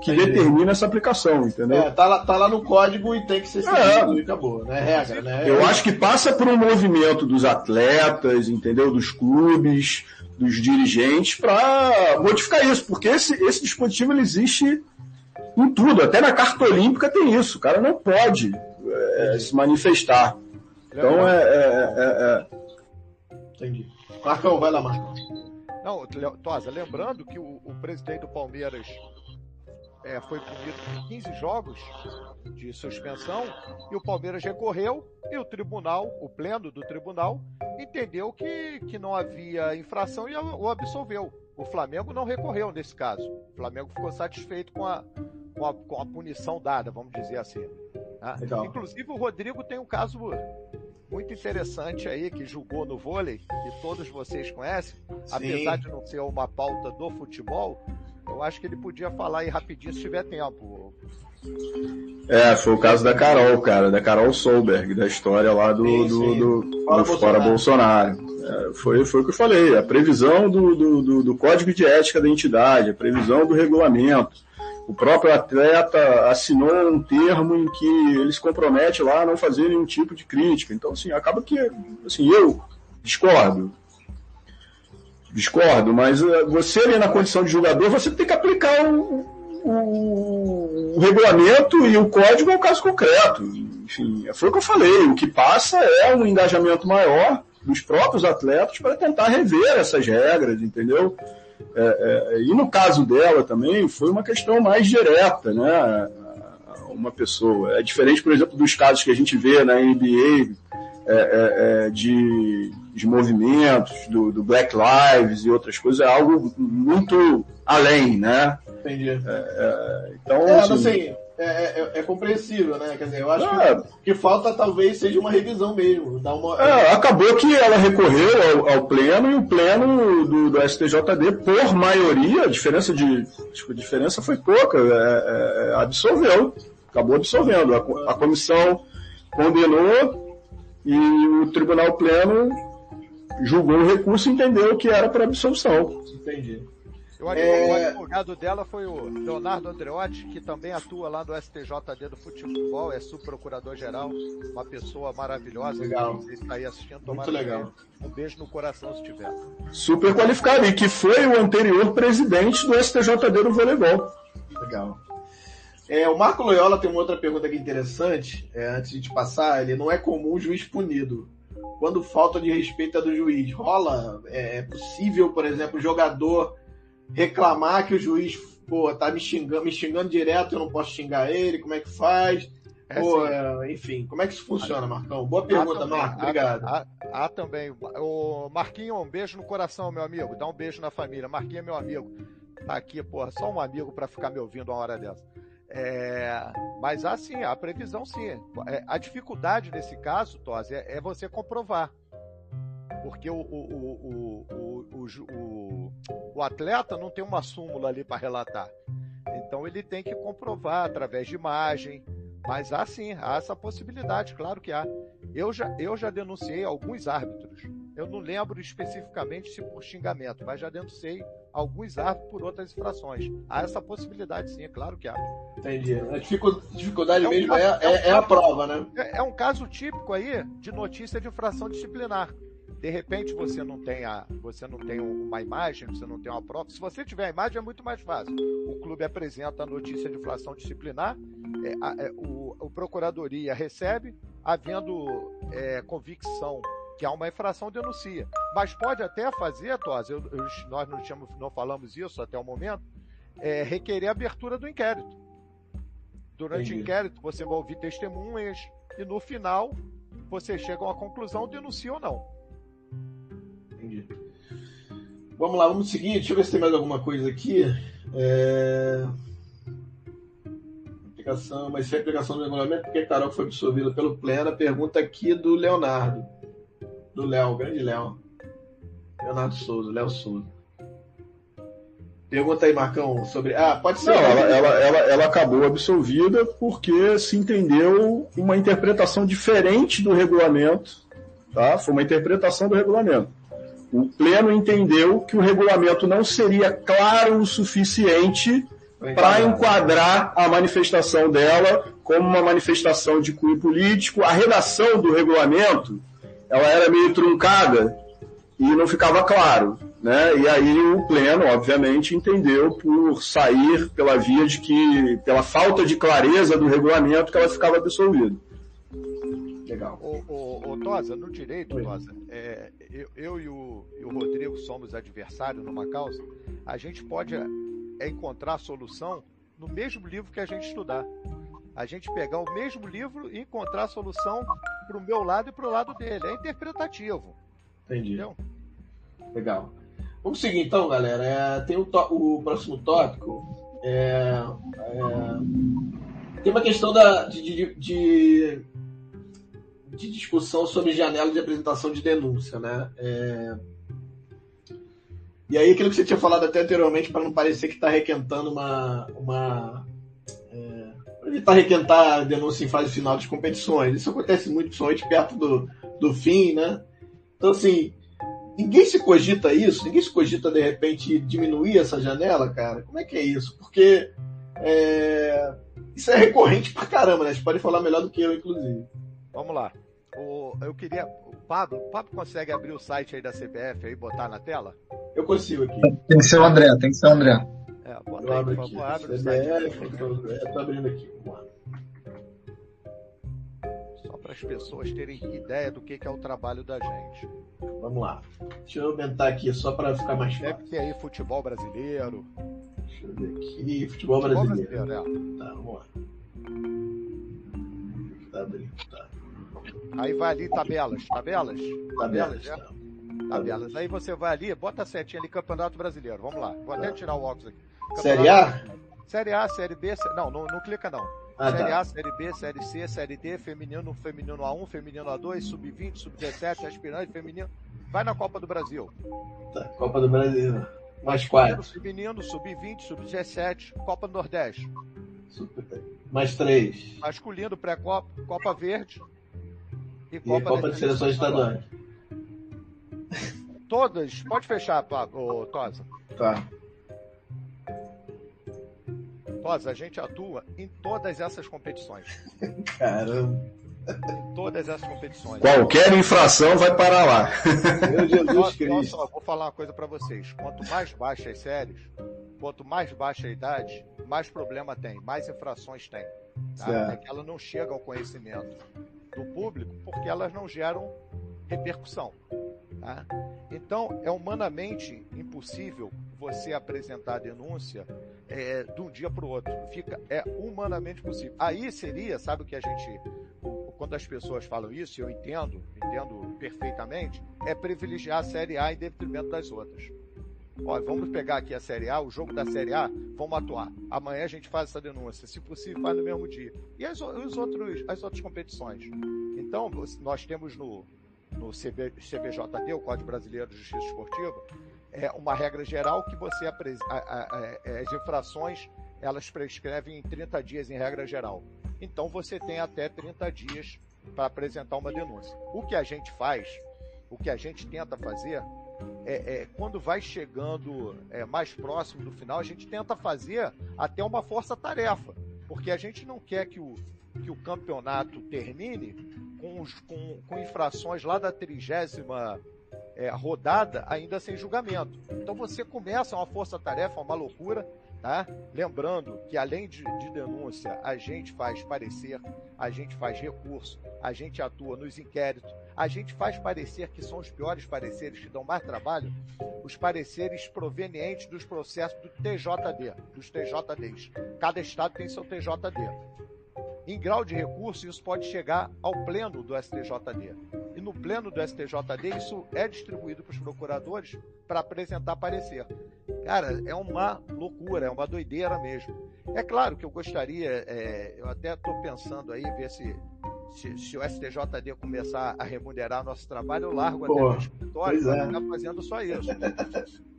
que Entendi. determina essa aplicação, entendeu? É, tá lá, tá lá no código e tem que ser é. seguido é. e acabou, né? Regra, né? Eu acho que passa por um movimento dos atletas, entendeu? Dos clubes, dos dirigentes, para modificar isso, porque esse, esse dispositivo ele existe em tudo, até na carta olímpica tem isso, o cara não pode é, se manifestar. Então é, é, Entendi. Marcão, vai lá, Marcão. Não, Tosa, lembrando que o, o presidente do Palmeiras é, foi punido por 15 jogos de suspensão e o Palmeiras recorreu e o tribunal, o pleno do tribunal, entendeu que, que não havia infração e o absolveu. O Flamengo não recorreu nesse caso. O Flamengo ficou satisfeito com a, com a, com a punição dada, vamos dizer assim. Tá? Inclusive o Rodrigo tem um caso muito interessante aí que julgou no vôlei, que todos vocês conhecem, Sim. apesar de não ser uma pauta do futebol, eu acho que ele podia falar aí rapidinho se tiver tempo. É, foi o caso da Carol, cara, da Carol Solberg, da história lá do, sim, sim. do, do, Fora, do Bolsonaro. Bolsonaro. É, foi, foi o que eu falei, a previsão do, do, do, do Código de Ética da entidade, a previsão do regulamento o próprio atleta assinou um termo em que ele se compromete lá a não fazer nenhum tipo de crítica. Então, assim, acaba que, assim, eu discordo. Discordo, mas uh, você ali na condição de jogador, você tem que aplicar o, o, o regulamento e o código ao caso concreto. Enfim, foi o que eu falei. O que passa é um engajamento maior dos próprios atletas para tentar rever essas regras, entendeu? É, é, e no caso dela também foi uma questão mais direta, né? Uma pessoa. É diferente, por exemplo, dos casos que a gente vê na NBA é, é, é, de, de movimentos, do, do, Black Lives e outras coisas, é algo muito além, né? Entendi. É, então, é, assim, assim é, é, é, compreensível, né? Quer dizer, eu acho é. que, que falta talvez seja uma revisão mesmo. Dar uma... É, acabou que ela recorreu ao, ao, pleno e o pleno do, do, STJD, por maioria, a diferença, de, a diferença foi pouca, é, é, absolveu. Acabou absolvendo. A, a comissão condenou e o Tribunal Pleno julgou o recurso e entendeu que era para absolução. Entendi. O é... advogado dela foi o Leonardo Andreotti, que também atua lá no STJD do futebol, é subprocurador-geral, uma pessoa maravilhosa. Legal. Você está aí assistindo, Muito legal. Um beijo no coração se tiver. Super qualificado, e que foi o anterior presidente do STJD do voleibol. Legal. É, o Marco Loyola tem uma outra pergunta aqui interessante, é, antes de te passar, ele não é comum o juiz punido. Quando falta de respeito é do juiz, rola? É, é possível, por exemplo, o jogador reclamar que o juiz, pô, tá me xingando, me xingando direto, eu não posso xingar ele, como é que faz? É pô, é, enfim, como é que isso funciona, Marcão? Boa pergunta, também, Marco, obrigado. Há, há, também. O Marquinho, um beijo no coração, meu amigo. Dá um beijo na família. Marquinho é meu amigo. Tá aqui, porra, só um amigo para ficar me ouvindo uma hora dessa. É, mas há sim, a previsão sim. É, a dificuldade nesse caso, Tosi, é, é você comprovar porque o, o, o, o, o atleta não tem uma súmula ali para relatar. Então ele tem que comprovar através de imagem. Mas há sim, há essa possibilidade, claro que há. Eu já, eu já denunciei alguns árbitros. Eu não lembro especificamente se por xingamento, mas já denunciei alguns árbitros por outras infrações. Há essa possibilidade sim, é claro que há. Entendi. A dificuldade é um mesmo caso, é, é, é, é, a prova, né? É, é um caso típico aí de notícia de infração disciplinar. De repente você não tem a, você não tem uma imagem, você não tem uma prova. Se você tiver a imagem é muito mais fácil. O clube apresenta a notícia de inflação disciplinar, é, a, é, o, o, procuradoria recebe, havendo é, convicção que há uma infração denuncia. Mas pode até fazer, Tos, eu, eu, nós não, tínhamos, não falamos isso até o momento, é, requerer a abertura do inquérito. Durante Entendi. o inquérito você vai ouvir testemunhas e no final você chega a uma conclusão, denuncia ou não. Entendi. Vamos lá, vamos seguir. Deixa eu ver se tem mais alguma coisa aqui. É... Aplicação, mas sem aplicação do regulamento, porque a Carol foi absorvida pelo pleno. A pergunta aqui do Leonardo. Do Léo, grande Léo. Leonardo Souza, Léo Souza. Pergunta aí, Marcão, sobre. Ah, pode ser. Não, ela, ela, ela, ela, acabou absolvida porque se entendeu uma interpretação diferente do regulamento. Tá? Foi uma interpretação do regulamento. O Pleno entendeu que o regulamento não seria claro o suficiente para enquadrar a manifestação dela como uma manifestação de cunho político. A redação do regulamento ela era meio truncada e não ficava claro. Né? E aí o Pleno, obviamente, entendeu por sair pela via de que, pela falta de clareza do regulamento, que ela ficava absolvida. Legal. O, o, o Tosa, no direito, Oi. Tosa, é, eu, eu e, o, e, o, Rodrigo somos adversários numa causa, a gente pode é, encontrar a solução no mesmo livro que a gente estudar. A gente pegar o mesmo livro e encontrar a solução para o meu lado e para o lado dele. É interpretativo. Entendi. Entendeu? Legal. Vamos seguir então, galera. É, tem o, o, próximo tópico. É, é, tem uma questão da, de, de, de de discussão sobre janela de apresentação de denúncia, né? É... E aí aquilo que você tinha falado até anteriormente, para não parecer que está requentando uma. uma é... evitar requentar a denúncia em fase final das competições. Isso acontece muito, principalmente perto do, do fim, né? Então, assim, ninguém se cogita isso, ninguém se cogita de repente diminuir essa janela, cara. Como é que é isso? Porque é... isso é recorrente pra caramba, né? Você pode falar melhor do que eu, inclusive. Vamos lá. O, eu queria. O Pablo, o Pablo consegue abrir o site aí da CBF e botar na tela? Eu consigo aqui. Tem que ser o André, tem que ser o André. É, bota eu aí, por favor, abre o site. Eu tô abrindo aqui. Só para as pessoas terem ideia do que, que é o trabalho da gente. Vamos lá. Deixa eu aumentar aqui só para ficar mais fácil. Deve ter aí futebol brasileiro. Deixa eu ver aqui. Futebol, futebol brasileiro. brasileiro é. Tá, vamos lá. Tá abrindo, tá. Aí vai ali tabelas, tabelas, tabelas, né? Tabelas. Aí você vai ali, bota a setinha ali, Campeonato Brasileiro. Vamos lá. Vou até tirar o óculos aqui. Campeonato série A? Série A, Série B, não, não, não clica não. Ah, série tá. A, Série B, Série C, Série D, feminino, feminino A1, feminino A2, sub-20, sub-17, aspirante, feminino. Vai na Copa do Brasil. Tá, Copa do Brasil. Mais quatro. Feminino, sub-20, sub-17, Copa do Nordeste. Super. Mais três. Masculino, pré-Copa, Copa Verde, e Copa, e Copa das Seleções Estaduais. Todas. Pode fechar, o Tosa. Tá. Tosa, a gente atua em todas essas competições. Caramba. Em todas essas competições. Qualquer infração vai para lá. Meu Jesus Cristo. Só, vou falar uma coisa para vocês. Quanto mais baixa as séries, quanto mais baixa a idade, mais problema tem, mais infrações tem. Tá? É que ela não chega ao conhecimento do público porque elas não geram repercussão. Tá? Então, é humanamente impossível você apresentar a denúncia é, de um dia para o outro. Fica, é humanamente possível. Aí seria, sabe o que a gente. Quando as pessoas falam isso, eu entendo, entendo perfeitamente, é privilegiar a Série A em detrimento das outras. Olha, vamos pegar aqui a Série A, o jogo da Série A, vamos atuar. Amanhã a gente faz essa denúncia, se possível, faz no mesmo dia. E as, os outros, as outras competições? Então, nós temos no, no CB, CBJD, o Código Brasileiro de Justiça Esportiva, é uma regra geral que você a, a, é, as infrações elas prescrevem em 30 dias em regra geral. Então você tem até 30 dias para apresentar uma denúncia. O que a gente faz, o que a gente tenta fazer é, é, quando vai chegando é, mais próximo do final, a gente tenta fazer até uma força-tarefa, porque a gente não quer que o, que o campeonato termine com, com, com infrações lá da trigésima é, rodada ainda sem julgamento. Então você começa uma força-tarefa, uma loucura, Tá? Lembrando que além de, de, denúncia, a gente faz parecer, a gente faz recurso, a gente atua nos inquéritos, a gente faz parecer que são os piores pareceres que dão mais trabalho, os pareceres provenientes dos processos do TJD, dos TJDs. Cada estado tem seu TJD. Em grau de recurso, isso pode chegar ao pleno do STJD. E no pleno do STJD, isso é distribuído para os procuradores para apresentar parecer. Cara, é uma loucura, é uma doideira mesmo. É claro que eu gostaria, é, eu até estou pensando aí, ver se, se, se, o STJD começar a remunerar nosso trabalho, eu largo Pô, até o escritório para é. ficar fazendo só isso.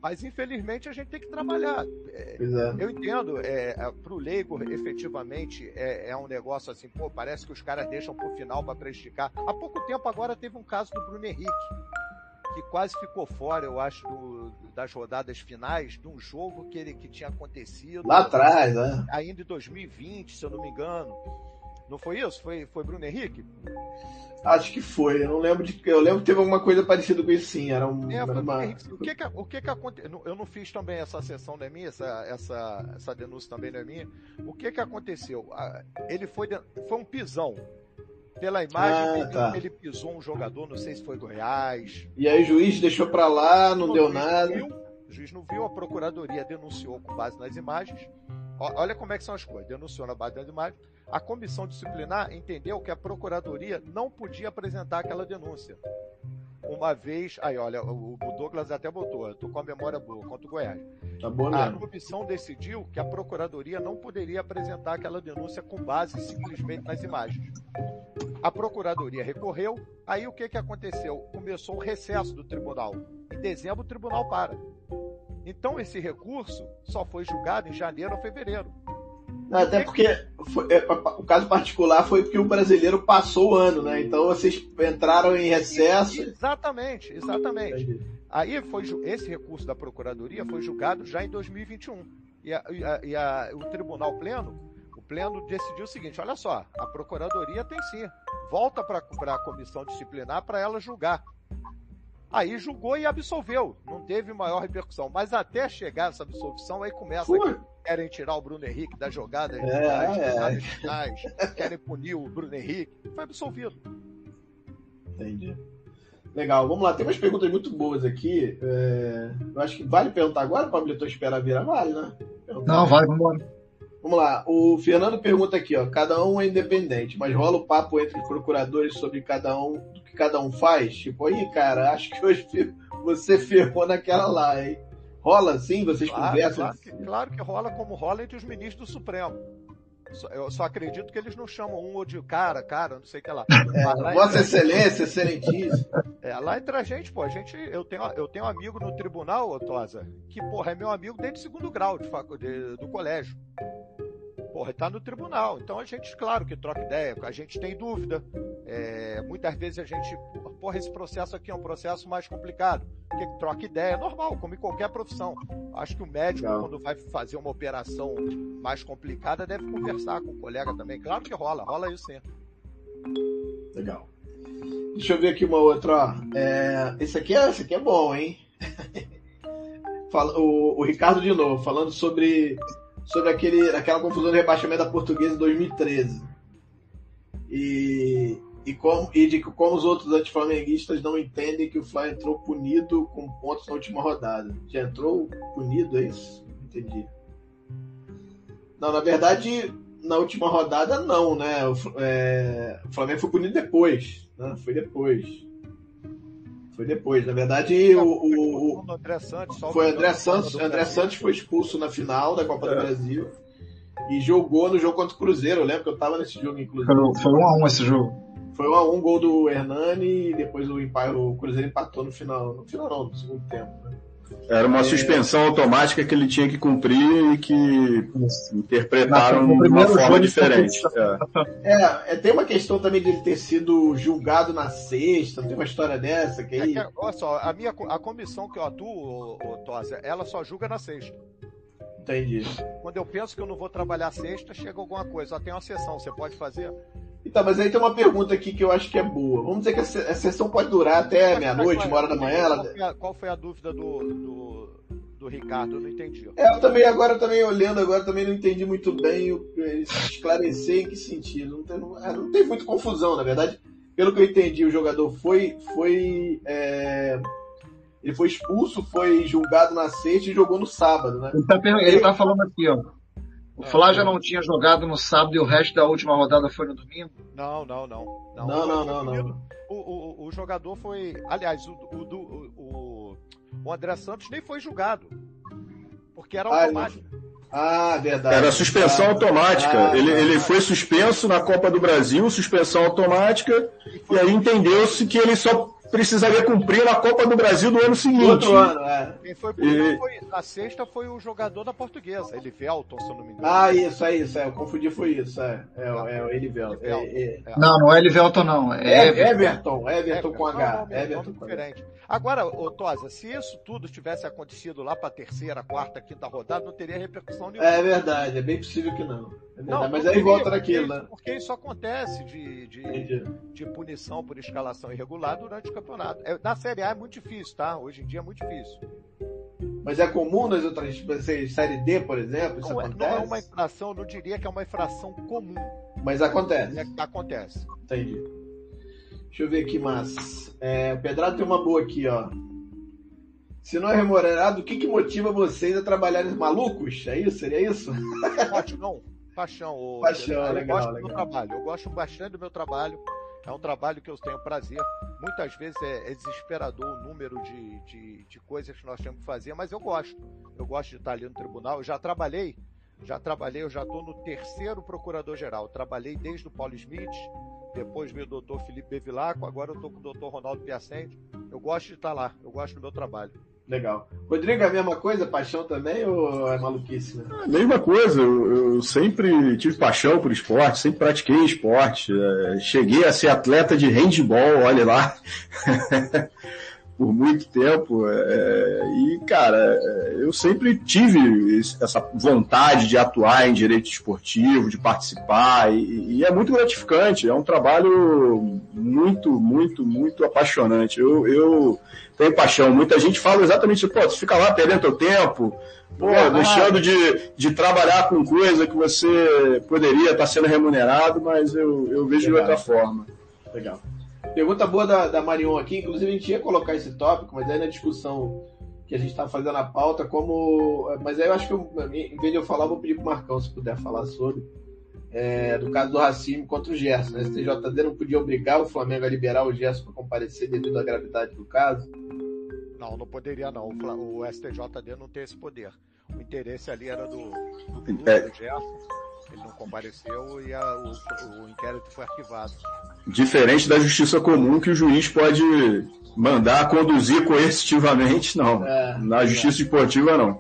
Mas infelizmente a gente tem que trabalhar. É, é. Eu entendo, é, é para o leigo, efetivamente, é, é, um negócio assim, pô, parece que os caras deixam para o final para prejudicar. Há pouco tempo agora teve um caso do Bruno Henrique que quase ficou fora, eu acho, do, das rodadas finais de um jogo que, ele, que tinha acontecido. Lá atrás, né? Ainda em 2020, se eu não me engano. Não foi isso? Foi, foi Bruno Henrique? Acho que foi. Eu não lembro de. Eu lembro que teve alguma coisa parecida com isso, sim. Era um. É, foi uma... O que que, o que, que aconteceu? Eu não fiz também essa sessão não é minha, essa, essa, essa denúncia também não é minha. O que que aconteceu? Ele foi. Foi um pisão pela imagem, ah, tá. ele pisou um jogador, não sei se foi Goiás. E aí o juiz deixou para lá, não deu nada. Viu, o juiz não viu, a procuradoria denunciou com base nas imagens. Olha como é que são as coisas. Denunciou na base das imagens. A comissão disciplinar entendeu que a procuradoria não podia apresentar aquela denúncia. Uma vez, aí olha, o Douglas até botou, eu tô com a memória boa, contra o Goiás. Tá bom, a comissão decidiu que a procuradoria não poderia apresentar aquela denúncia com base simplesmente nas imagens. A procuradoria recorreu, aí o que, que aconteceu? Começou o recesso do tribunal. Em dezembro, o tribunal para. Então, esse recurso só foi julgado em janeiro ou fevereiro. Até porque foi, é, o caso particular foi porque o brasileiro passou o ano, né? Então vocês entraram em recesso. Exatamente, exatamente. Aí foi esse recurso da Procuradoria foi julgado já em 2021. E, a, e, a, e a, o Tribunal Pleno Pleno decidiu o seguinte: olha só, a Procuradoria tem sim, volta para a comissão disciplinar para ela julgar. Aí julgou e absolveu, não teve maior repercussão. Mas até chegar essa absolvição, aí começa que querem tirar o Bruno Henrique das jogadas é, finais, é. querem punir o Bruno Henrique. Foi absolvido. Entendi. Legal, vamos lá. Tem umas perguntas muito boas aqui. É... Eu acho que vale perguntar agora, Pablito? Espera virar, vale, né? Perguntar. Não, vai, vamos embora. Vamos lá. O Fernando pergunta aqui, ó. Cada um é independente, mas rola o papo entre os procuradores sobre cada um, do que cada um faz? Tipo, aí, cara, acho que hoje você ferrou naquela lá, hein? Rola sim? Vocês claro, conversam? Claro que, claro que rola como rola entre os ministros do Supremo. Eu só acredito que eles não chamam um ou de cara, cara, não sei o que lá. É, Vossa Excelência, Excelentíssimo. É, lá entre a gente, pô, a gente, eu tenho, eu tenho um amigo no tribunal, Tosa, que, porra, é meu amigo desde o segundo grau de, de, do colégio. Porra, está no tribunal. Então a gente, claro que troca ideia, a gente tem dúvida. É, muitas vezes a gente, porra, esse processo aqui é um processo mais complicado. Porque troca ideia, é normal, como em qualquer profissão. Acho que o médico, Legal. quando vai fazer uma operação mais complicada, deve conversar com o colega também. Claro que rola, rola isso sim. Legal. Deixa eu ver aqui uma outra. É, esse, aqui é, esse aqui é bom, hein? Fala, o, o Ricardo de novo, falando sobre sobre aquele, aquela confusão de rebaixamento da portuguesa em 2013. E, e, como, e de como os outros antiflamenguistas não entendem que o Fly entrou punido com pontos na última rodada. Já entrou punido, é isso? Entendi. Não, na verdade, na última rodada não, né? O, é, o Flamengo foi punido depois. Né? Foi depois. Foi depois. Na verdade, o, o, o André Santos, foi André Santos. André Santos foi expulso na final da Copa é. do Brasil e jogou no jogo contra o Cruzeiro. Eu lembro que eu estava nesse jogo, inclusive. Foi 1 um a 1 um esse jogo. Foi 1 um a 1 um, gol do Hernani e depois o, o Cruzeiro empatou no final. No final não, no segundo tempo. Né? Era uma é... suspensão automática que ele tinha que cumprir e que interpretaram de uma forma diferente. É. é. É, tem uma questão também de ele ter sido julgado na sexta, tem uma história dessa que aí... É que, olha só, a, minha, a comissão que eu atuo, Tosa, ela só julga na sexta. Entendi. Quando eu penso que eu não vou trabalhar sexta, chega alguma coisa. Só tem uma sessão, você pode fazer? Então, mas aí tem uma pergunta aqui que eu acho que é boa. Vamos dizer que a sessão pode durar até meia-noite, uma hora da manhã. Ela... Qual, foi a, qual foi a dúvida do, do, do, Ricardo? Eu não entendi. É, eu também, agora também olhando, agora também não entendi muito bem ele esclarecer em que sentido. Não tem, não, é, não tem muita confusão, na verdade. Pelo que eu entendi, o jogador foi. foi é... Ele foi expulso, foi julgado na sexta e jogou no sábado, né? Ele tá, ele tá falando aqui, ó. O Flá já não tinha jogado no sábado e o resto da última rodada foi no domingo? Não, não, não. Não, não, não. não, não. O, o, o, jogador foi. Aliás, o, o, o, o André Santos nem foi julgado. Porque era automático. Ah, verdade. Era suspensão ah, automática. Ah, ele, ele foi suspenso na Copa do Brasil, suspensão automática, e, e aí entendeu-se que ele só precisaria cumprir na Copa do Brasil do ano seguinte. Outro ano, é. Quem foi, e... foi a sexta foi o jogador da portuguesa, Elivelton, se eu não me engano. Ah, isso, é isso, é, eu confundi, foi isso, é, é, é o Elivelton. É, é, não, não é Elivelton não, é, Everton. Everton, Everton com H. Não, não, Everton diferente. Agora, ô, Tosa, se isso tudo tivesse acontecido lá para terceira, quarta, quinta rodada, não teria repercussão nenhuma. É verdade, é bem possível que não. É não mas aí volta naquilo, né? Porque isso acontece de, de, de, punição por escalação irregular durante o campeonato. É, na Série A é muito difícil, tá? Hoje em dia é muito difícil. Mas é comum nas outras Série D, por exemplo, isso não, acontece? Não é uma infração, eu não diria que é uma infração comum. Mas acontece. É, acontece. Entendi. Deixa eu ver aqui mais. É, o Pedrado tem uma boa aqui, ó. Se não é remunerado, o que, que motiva vocês a trabalharem malucos? É isso? Seria isso? Paixão. Paixão. Paixão, eu legal, gosto legal. do meu trabalho. Eu gosto bastante do meu trabalho. É um trabalho que eu tenho prazer. Muitas vezes é, é desesperador o número de, de, de, coisas que nós temos que fazer, mas eu gosto. Eu gosto de estar ali no tribunal. Eu já trabalhei, já trabalhei, eu já estou no terceiro procurador-geral. Trabalhei desde o Paulo Smith, depois o doutor Felipe Bevilacqua, agora eu estou com o doutor Ronaldo Piacente. Eu gosto de estar lá, eu gosto do meu trabalho. Legal. Rodrigo, é a mesma coisa? Paixão também ou é maluquice? Né? A mesma coisa. Eu, eu, sempre tive paixão por esporte, sempre pratiquei esporte. É, cheguei a ser atleta de handball, olha lá. por muito tempo. É, e, cara, eu sempre tive essa vontade de atuar em direito esportivo, de participar, e, e, é muito gratificante. É um trabalho muito, muito, muito apaixonante. Eu, eu tenho paixão. Muita gente fala exatamente, pô, você fica lá perdendo teu tempo, pô, deixando de, de trabalhar com coisa que você poderia estar sendo remunerado, mas eu, eu vejo Legal. de outra forma. Legal. Pergunta boa da, da Marion aqui, inclusive a gente ia colocar esse tópico, mas aí na discussão que a gente está fazendo a pauta, como. Mas aí eu acho que, eu, em vez de eu falar, eu vou pedir para o Marcão se puder falar sobre. É, do caso do Racimo contra o Gerson. Né? A STJD não podia obrigar o Flamengo a liberar o Gerson para comparecer devido à gravidade do caso? Não, não poderia não. O, STJD não tem esse poder. O interesse ali era do, do, é. do Gerson ele não compareceu e a, o, o inquérito foi arquivado. Diferente da justiça comum, que o juiz pode mandar conduzir coercitivamente, não. É, Na justiça esportiva, não.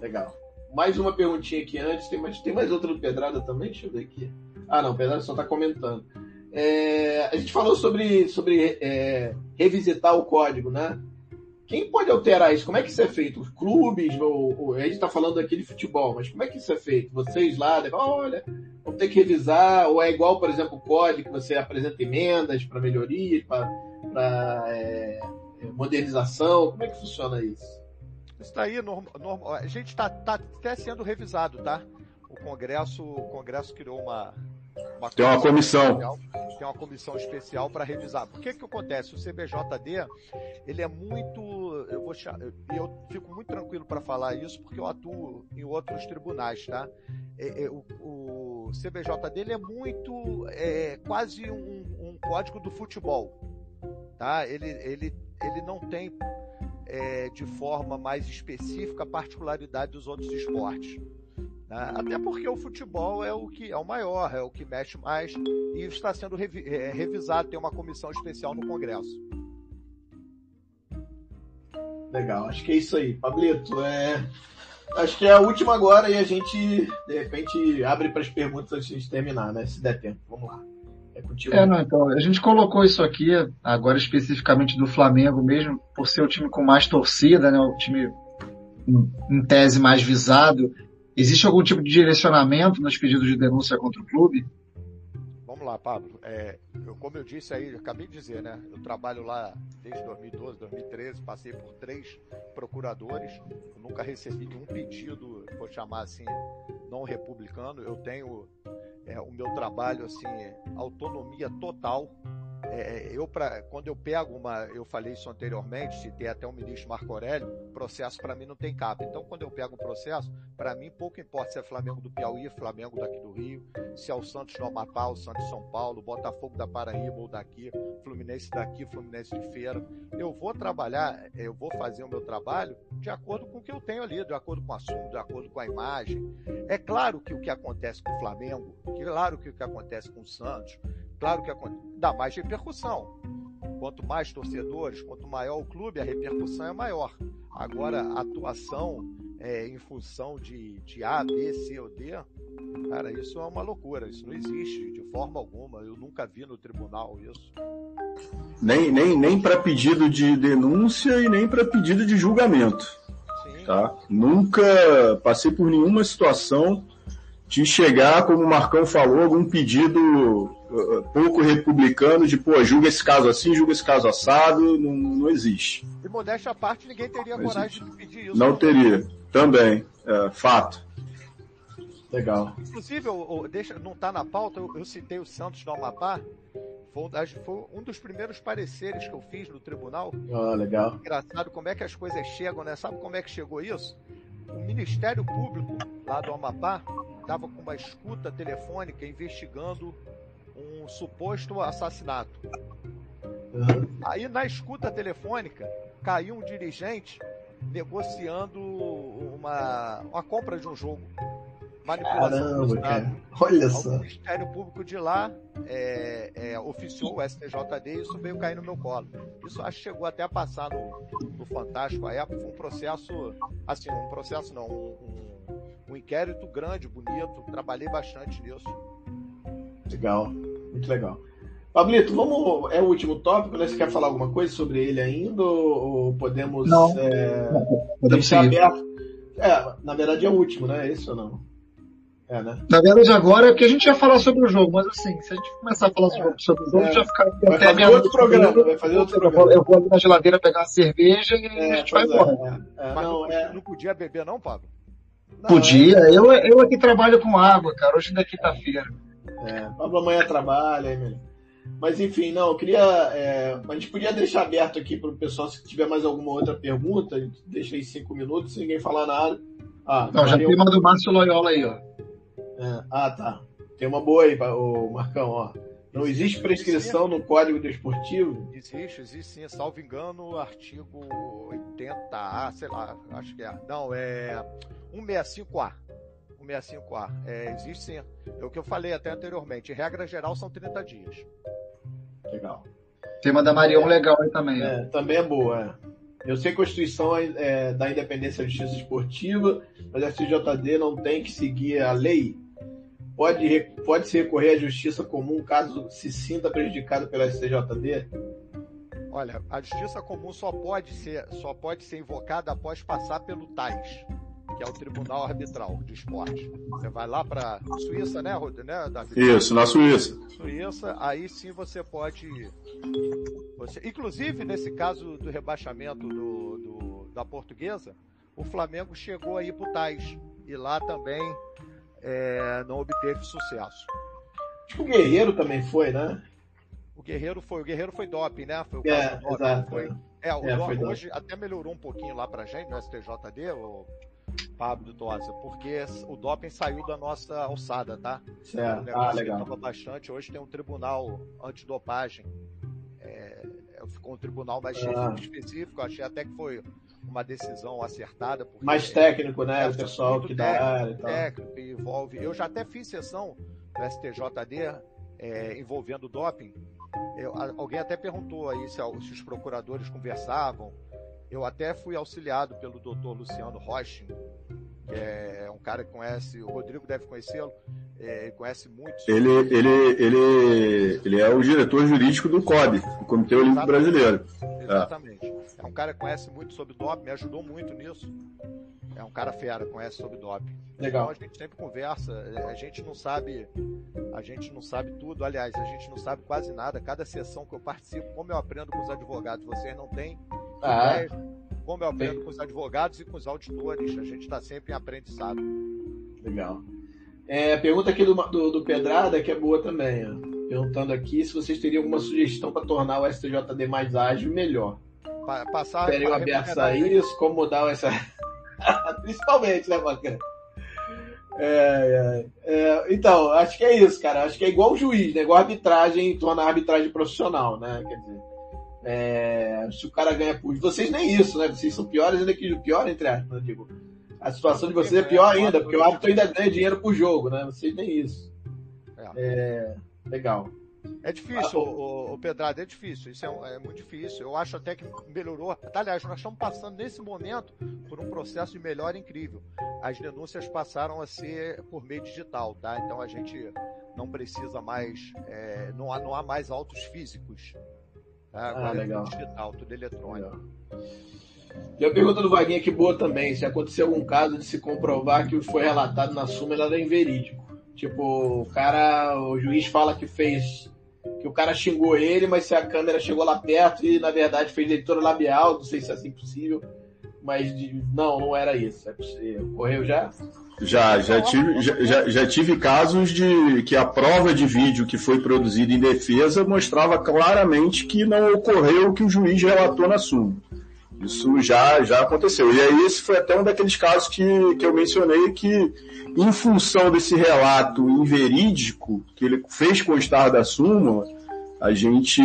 Legal. mais uma perguntinha aqui antes. Tem mais, tem mais outra do Pedrada também? Deixa eu ver aqui. Ah, não, o Pedrada só está comentando. É, a gente falou sobre, sobre é, revisitar o código, né? Quem pode alterar isso? Como é que isso é feito? Os clubes? Ou a gente está falando aqui de futebol, mas como é que isso é feito? Vocês lá, olha, vamos ter que revisar, ou é igual, por exemplo, o código, que você apresenta emendas para melhorias, para é, é, modernização? Como é que funciona isso? Isso daí, norm, norm, a gente está tá até sendo revisado, tá? O Congresso, o Congresso criou uma, uma tem uma comissão. Especial, tem uma comissão especial para revisar. Por que que acontece? O CBJD, ele é muito, eu vou eu fico muito tranquilo para falar isso porque eu atuo em outros tribunais, tá? É, é, o, o CBJD ele é muito, é, quase um, um, código do futebol, tá? Ele, ele, ele não tem é, de forma mais específica a particularidade dos outros esportes. Né? Até porque o futebol é o que é o maior, é o que mexe mais e está sendo revi é, revisado, tem uma comissão especial no Congresso. Legal, acho que é isso aí. Pablito, é... acho que é a última agora e a gente, de repente, abre para as perguntas antes de terminar, né? Se der tempo. Vamos lá. É contigo. É, não, então, a gente colocou isso aqui, agora especificamente do Flamengo mesmo, por ser o time com mais torcida, né? O time em tese mais visado. Existe algum tipo de direcionamento nos pedidos de denúncia contra o clube? Vamos lá, Pablo. É, eu, como eu disse aí, eu acabei de dizer, né? Eu trabalho lá desde 2012, 2013, passei por três procuradores, nunca recebi nenhum pedido, vou chamar assim, não republicano. Eu tenho é, o meu trabalho, assim, autonomia total é, eu pra, quando eu pego uma, eu falei isso anteriormente, citei até o ministro Marco Aurélio, processo para mim não tem capa. Então, quando eu pego um processo, para mim pouco importa se é Flamengo do Piauí, Flamengo daqui do Rio, se é o Santos do Amapá, o Santos de São Paulo, Botafogo da Paraíba ou daqui, Fluminense daqui, Fluminense de Feira. Eu vou trabalhar, eu vou fazer o meu trabalho de acordo com o que eu tenho ali, de acordo com o assunto, de acordo com a imagem. É claro que o que acontece com o Flamengo, claro que o que acontece com o Santos, Claro que dá mais repercussão. Quanto mais torcedores, quanto maior o clube, a repercussão é maior. Agora, a atuação é, em função de, de A, B, C ou D, cara, isso é uma loucura. Isso não existe de forma alguma. Eu nunca vi no tribunal isso. Nem, nem, nem para pedido de denúncia e nem para pedido de julgamento. Sim. Tá? Nunca passei por nenhuma situação de chegar, como o Marcão falou, algum pedido pouco republicano de, pô, julga esse caso assim, julga esse caso assado, não, não existe. E modéstia à parte, ninguém teria não coragem existe. de pedir isso. Não teria, também, é, fato. Legal. Inclusive, eu, eu, deixa, não está na pauta, eu, eu, citei o Santos do Amapá, foi, foi, um dos primeiros pareceres que eu fiz no tribunal. Ah, legal. Engraçado como é que as coisas chegam, né? Sabe como é que chegou isso? O Ministério Público lá do Amapá estava com uma escuta telefônica investigando um suposto assassinato. Uhum. Aí na escuta telefônica caiu um dirigente negociando uma, uma compra de um jogo. Manipulação Caramba, cara. Olha só. O Ministério Público de lá é, é, oficiou o STJD e isso veio cair no meu colo. Isso acho que chegou até a passar no, no Fantástico à época. Foi um processo, assim, um processo não, um, um, um inquérito grande, bonito. Trabalhei bastante nisso. Legal, muito legal. Pablito, vamos. É o último tópico, né? Você quer falar alguma coisa sobre ele ainda? Ou podemos. Não. É, podemos deixar aberto? É, na verdade é o último, né? É isso ou não? É, né? Na verdade, agora é que a gente ia falar sobre o jogo, mas assim, se a gente começar a falar é. sobre o jogo, é. já fica vai até fazer outro programa, vai fazer outro programa. Eu vou ali na geladeira pegar uma cerveja e é, a gente vai embora. É, é. mas não, não, não, podia beber, não, Pablo? Não, podia, eu, eu aqui trabalho com água, cara. Hoje ainda é quinta-feira. É, Pablo amanhã trabalha, hein, mas enfim, não, eu queria. É, a gente podia deixar aberto aqui para o pessoal se tiver mais alguma outra pergunta. A gente deixa aí cinco minutos, se ninguém falar nada. Ah, não, já tem uma do Márcio Loyola aí, ó. É, ah, tá. Tem uma boa aí, o Marcão, ó. Não existe prescrição no Código Desportivo? Existe, existe sim, salvo engano, artigo 80A, sei lá, acho que é. Não, é 165A. 165A. É, existe sim. É o que eu falei até anteriormente. Em regra geral, são 30 dias. Legal. Tem uma da Marion legal aí também. É, também é boa, é. Eu sei que a Constituição é, da Independência da Justiça Esportiva, mas a STJD não tem que seguir a lei. Pode, pode se recorrer à justiça comum caso se sinta prejudicado pela STJD? Olha, a justiça comum só pode ser, só pode ser invocada após passar pelo TAIS, que é o Tribunal Arbitral de Esporte. Você vai lá para Suíça, né, né Davi? Isso, na Suíça. Suíça, aí sim você pode. Você, inclusive, nesse caso do rebaixamento do, do da portuguesa, o Flamengo chegou aí para o TAIS. E lá também é, não obteve sucesso. Acho que o Guerreiro também foi, né? O Guerreiro foi, o Guerreiro foi doping, né? Foi o é, doping, exato. Foi, é, o é, doping hoje até melhorou um pouquinho lá pra gente no STJD, o Pablo Tosa, porque o doping saiu da nossa alçada, tá? Certo. O ah, legal. bastante. Hoje tem um tribunal antidopagem. É, ficou um tribunal mais ah. específico. Achei até que foi uma decisão acertada. Mais técnico, né? O pessoal que dá técnico, técnico, envolve. Eu já até fiz sessão do STJD é, envolvendo doping. Eu, alguém até perguntou aí se, se, os procuradores conversavam. Eu até fui auxiliado pelo doutor Luciano Rocha, que é um cara que conhece, o Rodrigo deve conhecê-lo, é, conhece muito. Ele, ele, ele, ele é o diretor jurídico do COB, do Comitê Olímpico Brasileiro. Exatamente. É. é um cara que conhece muito sobre doping, me ajudou muito nisso. É um cara fera, conhece sobre doping. Legal. Então a gente sempre conversa, é, a gente não sabe, a gente não sabe tudo, aliás, a gente não sabe quase nada. Cada sessão que eu participo, como eu aprendo com os advogados, vocês não têm ah. ideia como eu aprendo com os advogados e com os auditores. A gente está sempre em aprendizado. Legal. É, pergunta aqui do, do, do, Pedrada, que é boa também. Ó. Perguntando aqui se vocês teriam alguma sugestão para tornar o STJD mais ágil e melhor. Pa passar Teriam abertos a isso, como mudar essa. Principalmente, né, bacana? É, é, é, então, acho que é isso, cara. Acho que é igual o juiz, né? Igual a arbitragem, tornar a arbitragem profissional, né? Quer dizer, é, se o cara ganha por. Vocês nem isso, né? Vocês são piores ainda que o pior, entre aspas, eu digo. A situação de vocês é pior ainda, porque o árbitro ainda ganha dinheiro pro jogo, né? Vocês nem isso. É, legal. É difícil, ah, o, o, Pedrado, é difícil. Isso é, é, muito difícil. Eu acho até que melhorou. Aliás, nós estamos passando nesse momento por um processo de melhora incrível. As denúncias passaram a ser por meio digital, tá? Então a gente não precisa mais, é, não, há, não há mais autos físicos. Tá? Agora ah, legal. é tudo digital, tudo eletrônico. E a pergunta do Vaguinha que boa também, se aconteceu algum caso de se comprovar que foi relatado na súmula era inverídico. Tipo, o cara, o juiz fala que fez que o cara xingou ele, mas se a câmera chegou lá perto e na verdade fez leitura labial, não sei se é assim possível, mas de, não, não era isso. É possível. Ocorreu já? Já, já tive, já, já tive casos de que a prova de vídeo que foi produzida em defesa mostrava claramente que não ocorreu o que o juiz relatou na súmula. Isso já, já aconteceu. E aí esse foi até um daqueles casos que, que eu mencionei que, em função desse relato inverídico que ele fez constar da súmula, a gente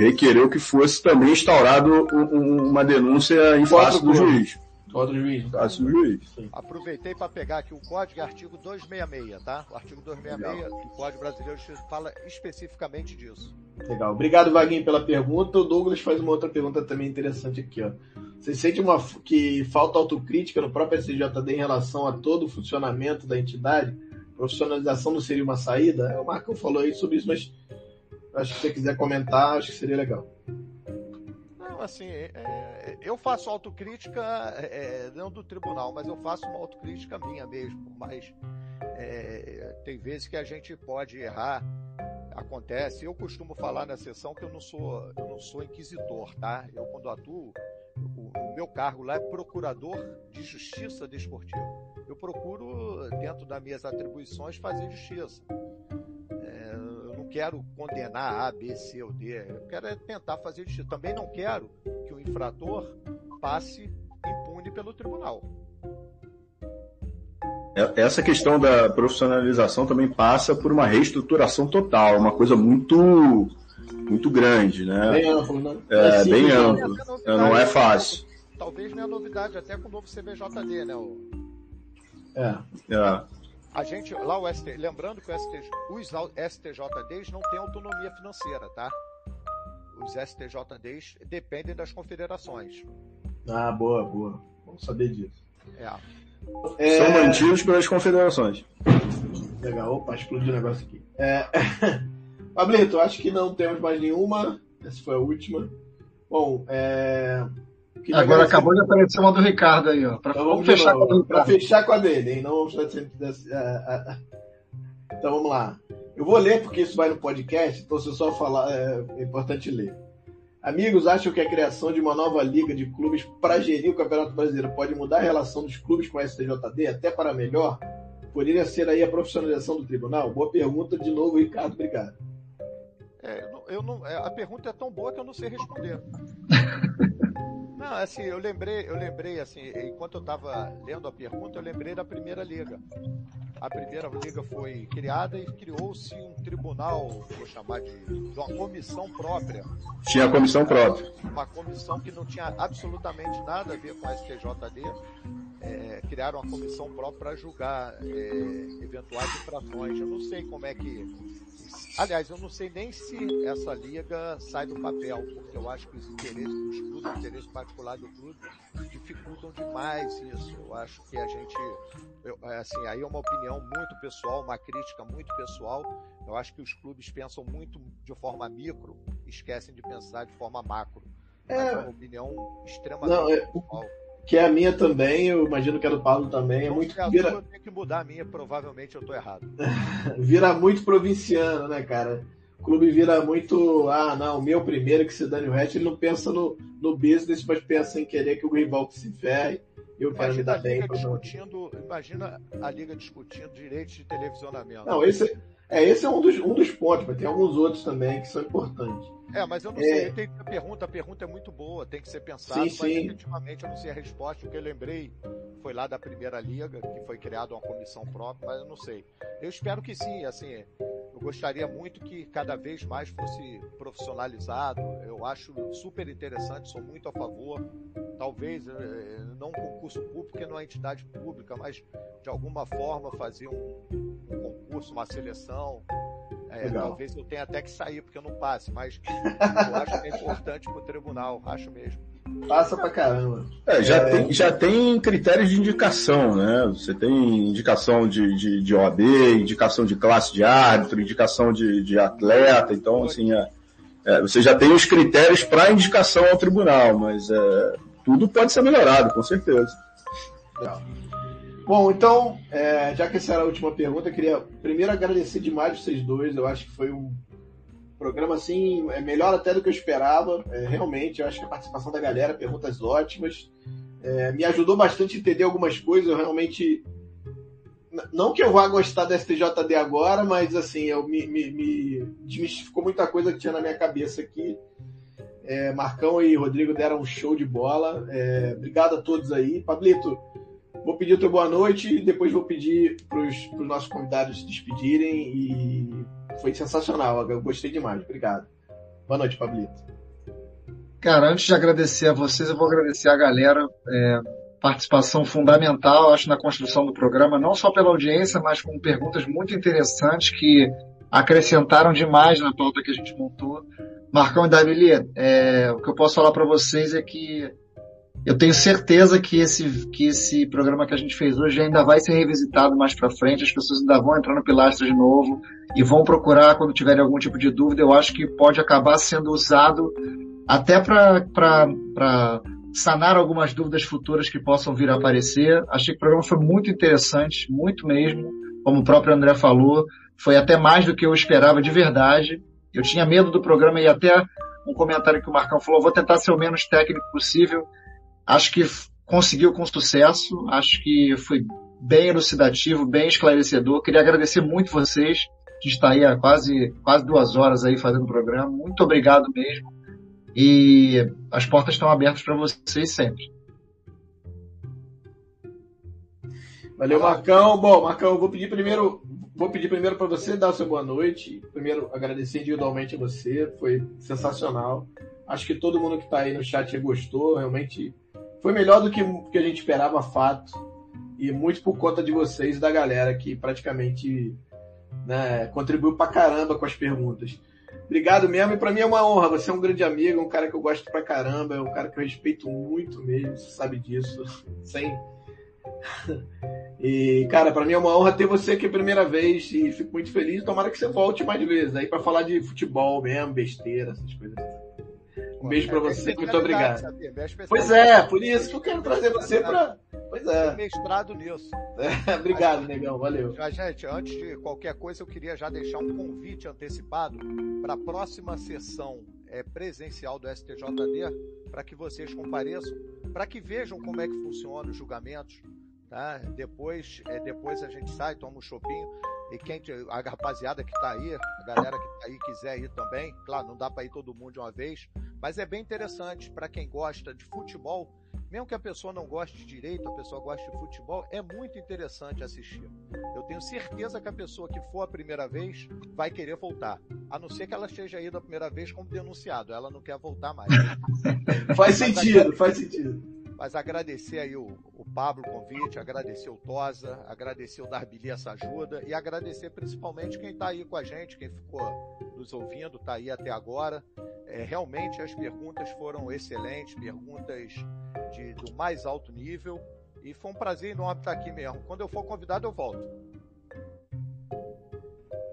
requereu que fosse também instaurado uma denúncia em face do juiz. Contra o juiz. Face do juiz. Sim. Aproveitei para pegar aqui o código, artigo 266, tá? O artigo 266 Legal. do Código Brasileiro fala especificamente disso. Legal. Obrigado, Vaguinho, pela pergunta. O Douglas faz uma outra pergunta também interessante aqui, ó. Você sente uma, que falta autocrítica no próprio SJD em relação a todo o funcionamento da entidade? Profissionalização não seria uma saída? É, o Marco falou aí sobre isso, mas acho que se você quiser comentar, acho que seria legal. Não, assim, é, é, eu faço autocrítica, é, não do tribunal, mas eu faço uma autocrítica minha mesmo. Mas é, tem vezes que a gente pode errar, acontece. Eu costumo falar na sessão que eu não sou, eu não sou inquisitor, tá? Eu quando atuo, o, o meu cargo lá é procurador de justiça desportiva. Eu procuro, dentro das minhas atribuições, fazer justiça quero condenar A, B, C ou D. Eu quero é tentar fazer justiça. Também não quero que o infrator passe impune pelo tribunal. É, essa questão da profissionalização também passa por uma reestruturação total, uma coisa muito muito grande, né? Bem amplo, né? É, é bem amplo. É, não é fácil. Talvez minha novidade até com o novo CBJD, né? O... É. é. A gente, lá o ST, lembrando que o ST, os STJDs não têm autonomia financeira, tá? os STJDs dependem das confederações. Ah, boa, boa. Vamos saber disso. É. É... São mantidos pelas confederações. Legal, opa, explodiu o negócio aqui. É... Pablito, acho que não temos mais nenhuma. Essa foi a última. Bom, é... Agora acabou de aparecer uma do Ricardo aí, ó. Pra, então vamos fechar com a do fechar com a dele, hein? Não vamos fazer... Então vamos lá. Eu vou ler porque isso vai no podcast, então se eu só falar, é, é importante ler. Amigos, acham que a criação de uma nova liga de clubes para gerir o Campeonato Brasileiro pode mudar a relação dos clubes com a STJD até para melhor? Poderia ser aí a profissionalização do tribunal? Boa pergunta de novo, Ricardo. Obrigado. É, eu não, é, a pergunta é tão boa que eu não sei responder. Não, assim, eu lembrei, eu lembrei, assim, enquanto eu estava lendo a pergunta, eu lembrei da primeira liga. A primeira liga foi criada e criou-se um tribunal, vou chamar de, de uma comissão própria. Tinha a comissão própria. Uma comissão que não tinha absolutamente nada a ver com a STJD. É, criaram uma comissão própria para julgar é, eventuais infrações. Eu não sei como é que Aliás, eu não sei nem se essa liga sai do papel, porque eu acho que os interesses dos clubes, o interesse particular do clube, dificultam demais isso. Eu acho que a gente, eu, é, assim, aí é uma opinião muito pessoal, uma crítica muito pessoal. Eu acho que os clubes pensam muito de forma micro, esquecem de pensar de forma macro. É, é uma opinião extremamente não, é, pessoal que é a minha também, eu imagino que é do Paulo também, é muito. É vira... Eu tenho que mudar a minha, provavelmente eu tô errado. vira muito provinciano, né, cara? O clube vira muito, ah, não, o meu primeiro que se dane o resto, ele não pensa no, no business, mas pensa em querer que o rival se ferre. Eu quero me dar bem. Discutindo, imagina a liga discutindo direitos de televisionamento. Não, esse, é, esse é um dos, um dos pontos, mas tem alguns outros também que são importantes. É, mas eu não é... sei, tem a pergunta, a pergunta é muito boa, tem que ser pensado, sim, mas sim. efetivamente eu não sei a resposta, o que eu lembrei foi lá da primeira liga, que foi criada uma comissão própria, mas eu não sei. Eu espero que sim, assim, eu gostaria muito que cada vez mais fosse profissionalizado, eu acho super interessante, sou muito a favor, talvez eh, não um concurso público, porque não é entidade pública, mas de alguma forma fazer um, um concurso, uma seleção, é, talvez eu tenha até que sair porque eu não passe, mas eu acho que é importante para o tribunal, acho mesmo. Passa pra caramba. É, já, é, tem, já tem critérios de indicação, né? Você tem indicação de, de, de OAB, indicação de classe de árbitro, indicação de, de atleta, então assim, é, é, você já tem os critérios para indicação ao tribunal, mas é, tudo pode ser melhorado, com certeza. Legal. Bom, então, é, já que essa era a última pergunta, eu queria primeiro agradecer demais vocês dois. Eu acho que foi um programa assim, é melhor até do que eu esperava. É, realmente, eu acho que a participação da galera, perguntas ótimas, é, me ajudou bastante a entender algumas coisas. Eu realmente. Não que eu vá gostar da STJD agora, mas assim, eu me, me, me desmistificou muita coisa que tinha na minha cabeça aqui. É, Marcão e Rodrigo deram um show de bola. É, obrigado a todos aí. Pablito, Vou pedir outra boa noite e depois vou pedir para os nossos convidados se despedirem e foi sensacional, eu gostei demais, obrigado. Boa noite, Pablito. Cara, antes de agradecer a vocês, eu vou agradecer a galera, é, participação fundamental, acho, na construção do programa, não só pela audiência, mas com perguntas muito interessantes que acrescentaram demais na pauta que a gente montou. Marcão e Davili, é, o que eu posso falar para vocês é que eu tenho certeza que esse, que esse programa que a gente fez hoje ainda vai ser revisitado mais para frente, as pessoas ainda vão entrar no Pilastra de novo e vão procurar quando tiverem algum tipo de dúvida. Eu acho que pode acabar sendo usado até para sanar algumas dúvidas futuras que possam vir a aparecer. Achei que o programa foi muito interessante, muito mesmo. Como o próprio André falou, foi até mais do que eu esperava de verdade. Eu tinha medo do programa e até um comentário que o Marcão falou, vou tentar ser o menos técnico possível. Acho que conseguiu com sucesso, acho que foi bem elucidativo, bem esclarecedor. Queria agradecer muito vocês, que está aí há quase, quase duas horas aí fazendo o programa. Muito obrigado mesmo. E as portas estão abertas para vocês sempre. Valeu, Marcão. Bom, Marcão, eu vou pedir primeiro, vou pedir primeiro para você dar o seu boa noite. Primeiro, agradecer individualmente a você, foi sensacional. Acho que todo mundo que está aí no chat gostou, realmente foi melhor do que, que a gente esperava, fato. E muito por conta de vocês e da galera que praticamente né, contribuiu pra caramba com as perguntas. Obrigado mesmo, e pra mim é uma honra. Você é um grande amigo, um cara que eu gosto pra caramba, é um cara que eu respeito muito mesmo, você sabe disso. Sem. E, cara, para mim é uma honra ter você aqui a primeira vez e fico muito feliz. Tomara que você volte mais vezes aí para falar de futebol mesmo, besteira, essas coisas. Um beijo para você, muito obrigado. Pois é, por isso que eu quero trazer você para. Pois é. Mestrado nisso. É, obrigado, negão, valeu. Já, gente, antes de qualquer coisa, eu queria já deixar um convite antecipado para a próxima sessão é, presencial do STJD, para que vocês compareçam, para que vejam como é que funciona os julgamentos Tá? Depois, é, depois a gente sai, toma um chopinho. E quem, a rapaziada que está aí, a galera que está aí quiser ir também, claro, não dá para ir todo mundo de uma vez, mas é bem interessante para quem gosta de futebol, mesmo que a pessoa não goste de direito, a pessoa goste de futebol, é muito interessante assistir. Eu tenho certeza que a pessoa que for a primeira vez vai querer voltar, a não ser que ela esteja aí da primeira vez como denunciado, ela não quer voltar mais. faz sentido, faz sentido. Mas agradecer aí o, o Pablo o convite, agradecer o Tosa, agradecer o Darbili essa ajuda e agradecer principalmente quem está aí com a gente, quem ficou nos ouvindo, está aí até agora. É, realmente as perguntas foram excelentes, perguntas de, do mais alto nível. E foi um prazer enorme estar aqui mesmo. Quando eu for convidado, eu volto.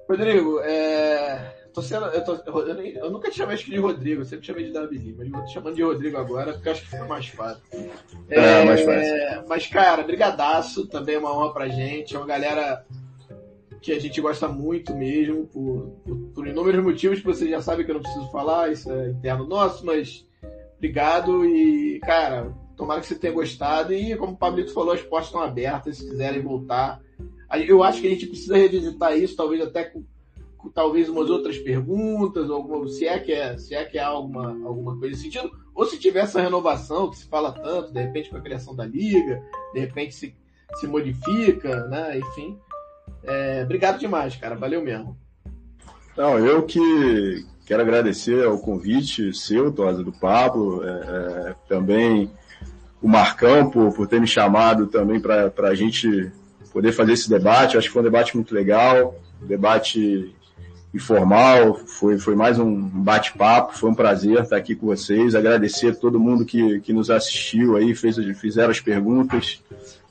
Rodrigo, é, tô sendo, eu, tô, eu, eu, nunca te chamei de Rodrigo, eu sempre chamei de Davi, mas vou te chamando de Rodrigo agora porque acho que fica mais fácil. É, é mais fácil. É, mas, cara, brigadaço, também é uma honra pra gente, é uma galera que a gente gosta muito mesmo, por, por, por inúmeros motivos que vocês já sabem que eu não preciso falar, isso é interno nosso, mas obrigado e, cara, tomara que você tenha gostado e, como o Pablito falou, as portas estão abertas, se quiserem voltar. Eu acho que a gente precisa revisitar isso, talvez até com talvez umas outras perguntas, alguma, se é que é, se é que há alguma, alguma coisa nesse sentido, ou se tiver essa renovação que se fala tanto, de repente com a criação da liga, de repente se, se modifica, né? Enfim. É, obrigado demais, cara. Valeu mesmo. Não, eu que quero agradecer ao convite seu, Tosa, do Pablo, é, é, também o Marcão por, por ter me chamado também para a gente poder fazer esse debate. Eu acho que foi um debate muito legal, um debate informal, foi, foi mais um bate-papo, foi um prazer estar aqui com vocês, agradecer a todo mundo que, que nos assistiu aí, fez, fizeram as perguntas,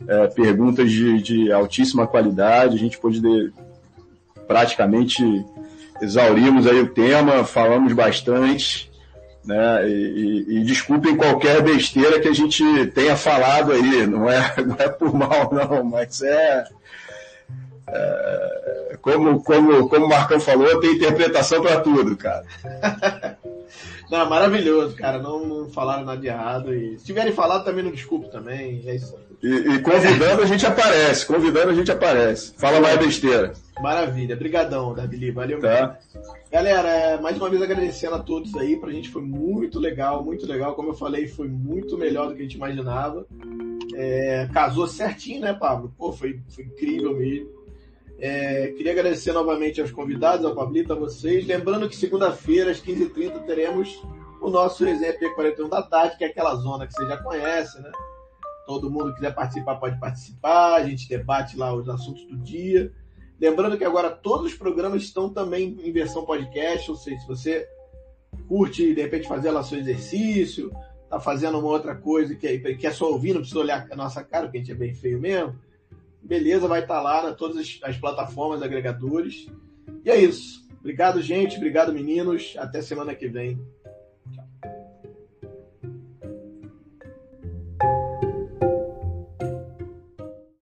é, perguntas de, de altíssima qualidade, a gente pôde de, praticamente exaurimos aí o tema, falamos bastante, né, e, e, e, desculpem qualquer besteira que a gente tenha falado aí, não é, não é por mal não, mas é, é, como, como, como o Marcão falou, tem interpretação para tudo, cara. não, maravilhoso, cara. Não, não, falaram nada de errado. E se tiverem falado, também não desculpe também. É isso. E, e convidando a gente aparece, convidando a gente aparece. Fala mais besteira. Maravilha, brigadão, Davili, valeu tá. Galera, é, mais uma vez agradecendo a todos aí, pra gente foi muito legal, muito legal, como eu falei, foi muito melhor do que a gente imaginava. É, casou certinho, né, Pablo? Pô, foi, foi incrível mesmo. É, queria agradecer novamente aos convidados, ao Pablito, a vocês. Lembrando que segunda-feira, às 15h30, teremos o nosso resenha P41 da tarde, que é aquela zona que você já conhece, né? Todo mundo que quiser participar pode participar, a gente debate lá os assuntos do dia. Lembrando que agora todos os programas estão também em versão podcast, ou seja, se você curte de repente fazer lá seu exercício, tá fazendo uma outra coisa que é, é só ouvir, não precisa olhar a nossa cara, porque a gente é bem feio mesmo beleza, vai estar lá em todas as, as plataformas agregadores. E é isso. Obrigado, gente. Obrigado, meninos. Até semana que vem.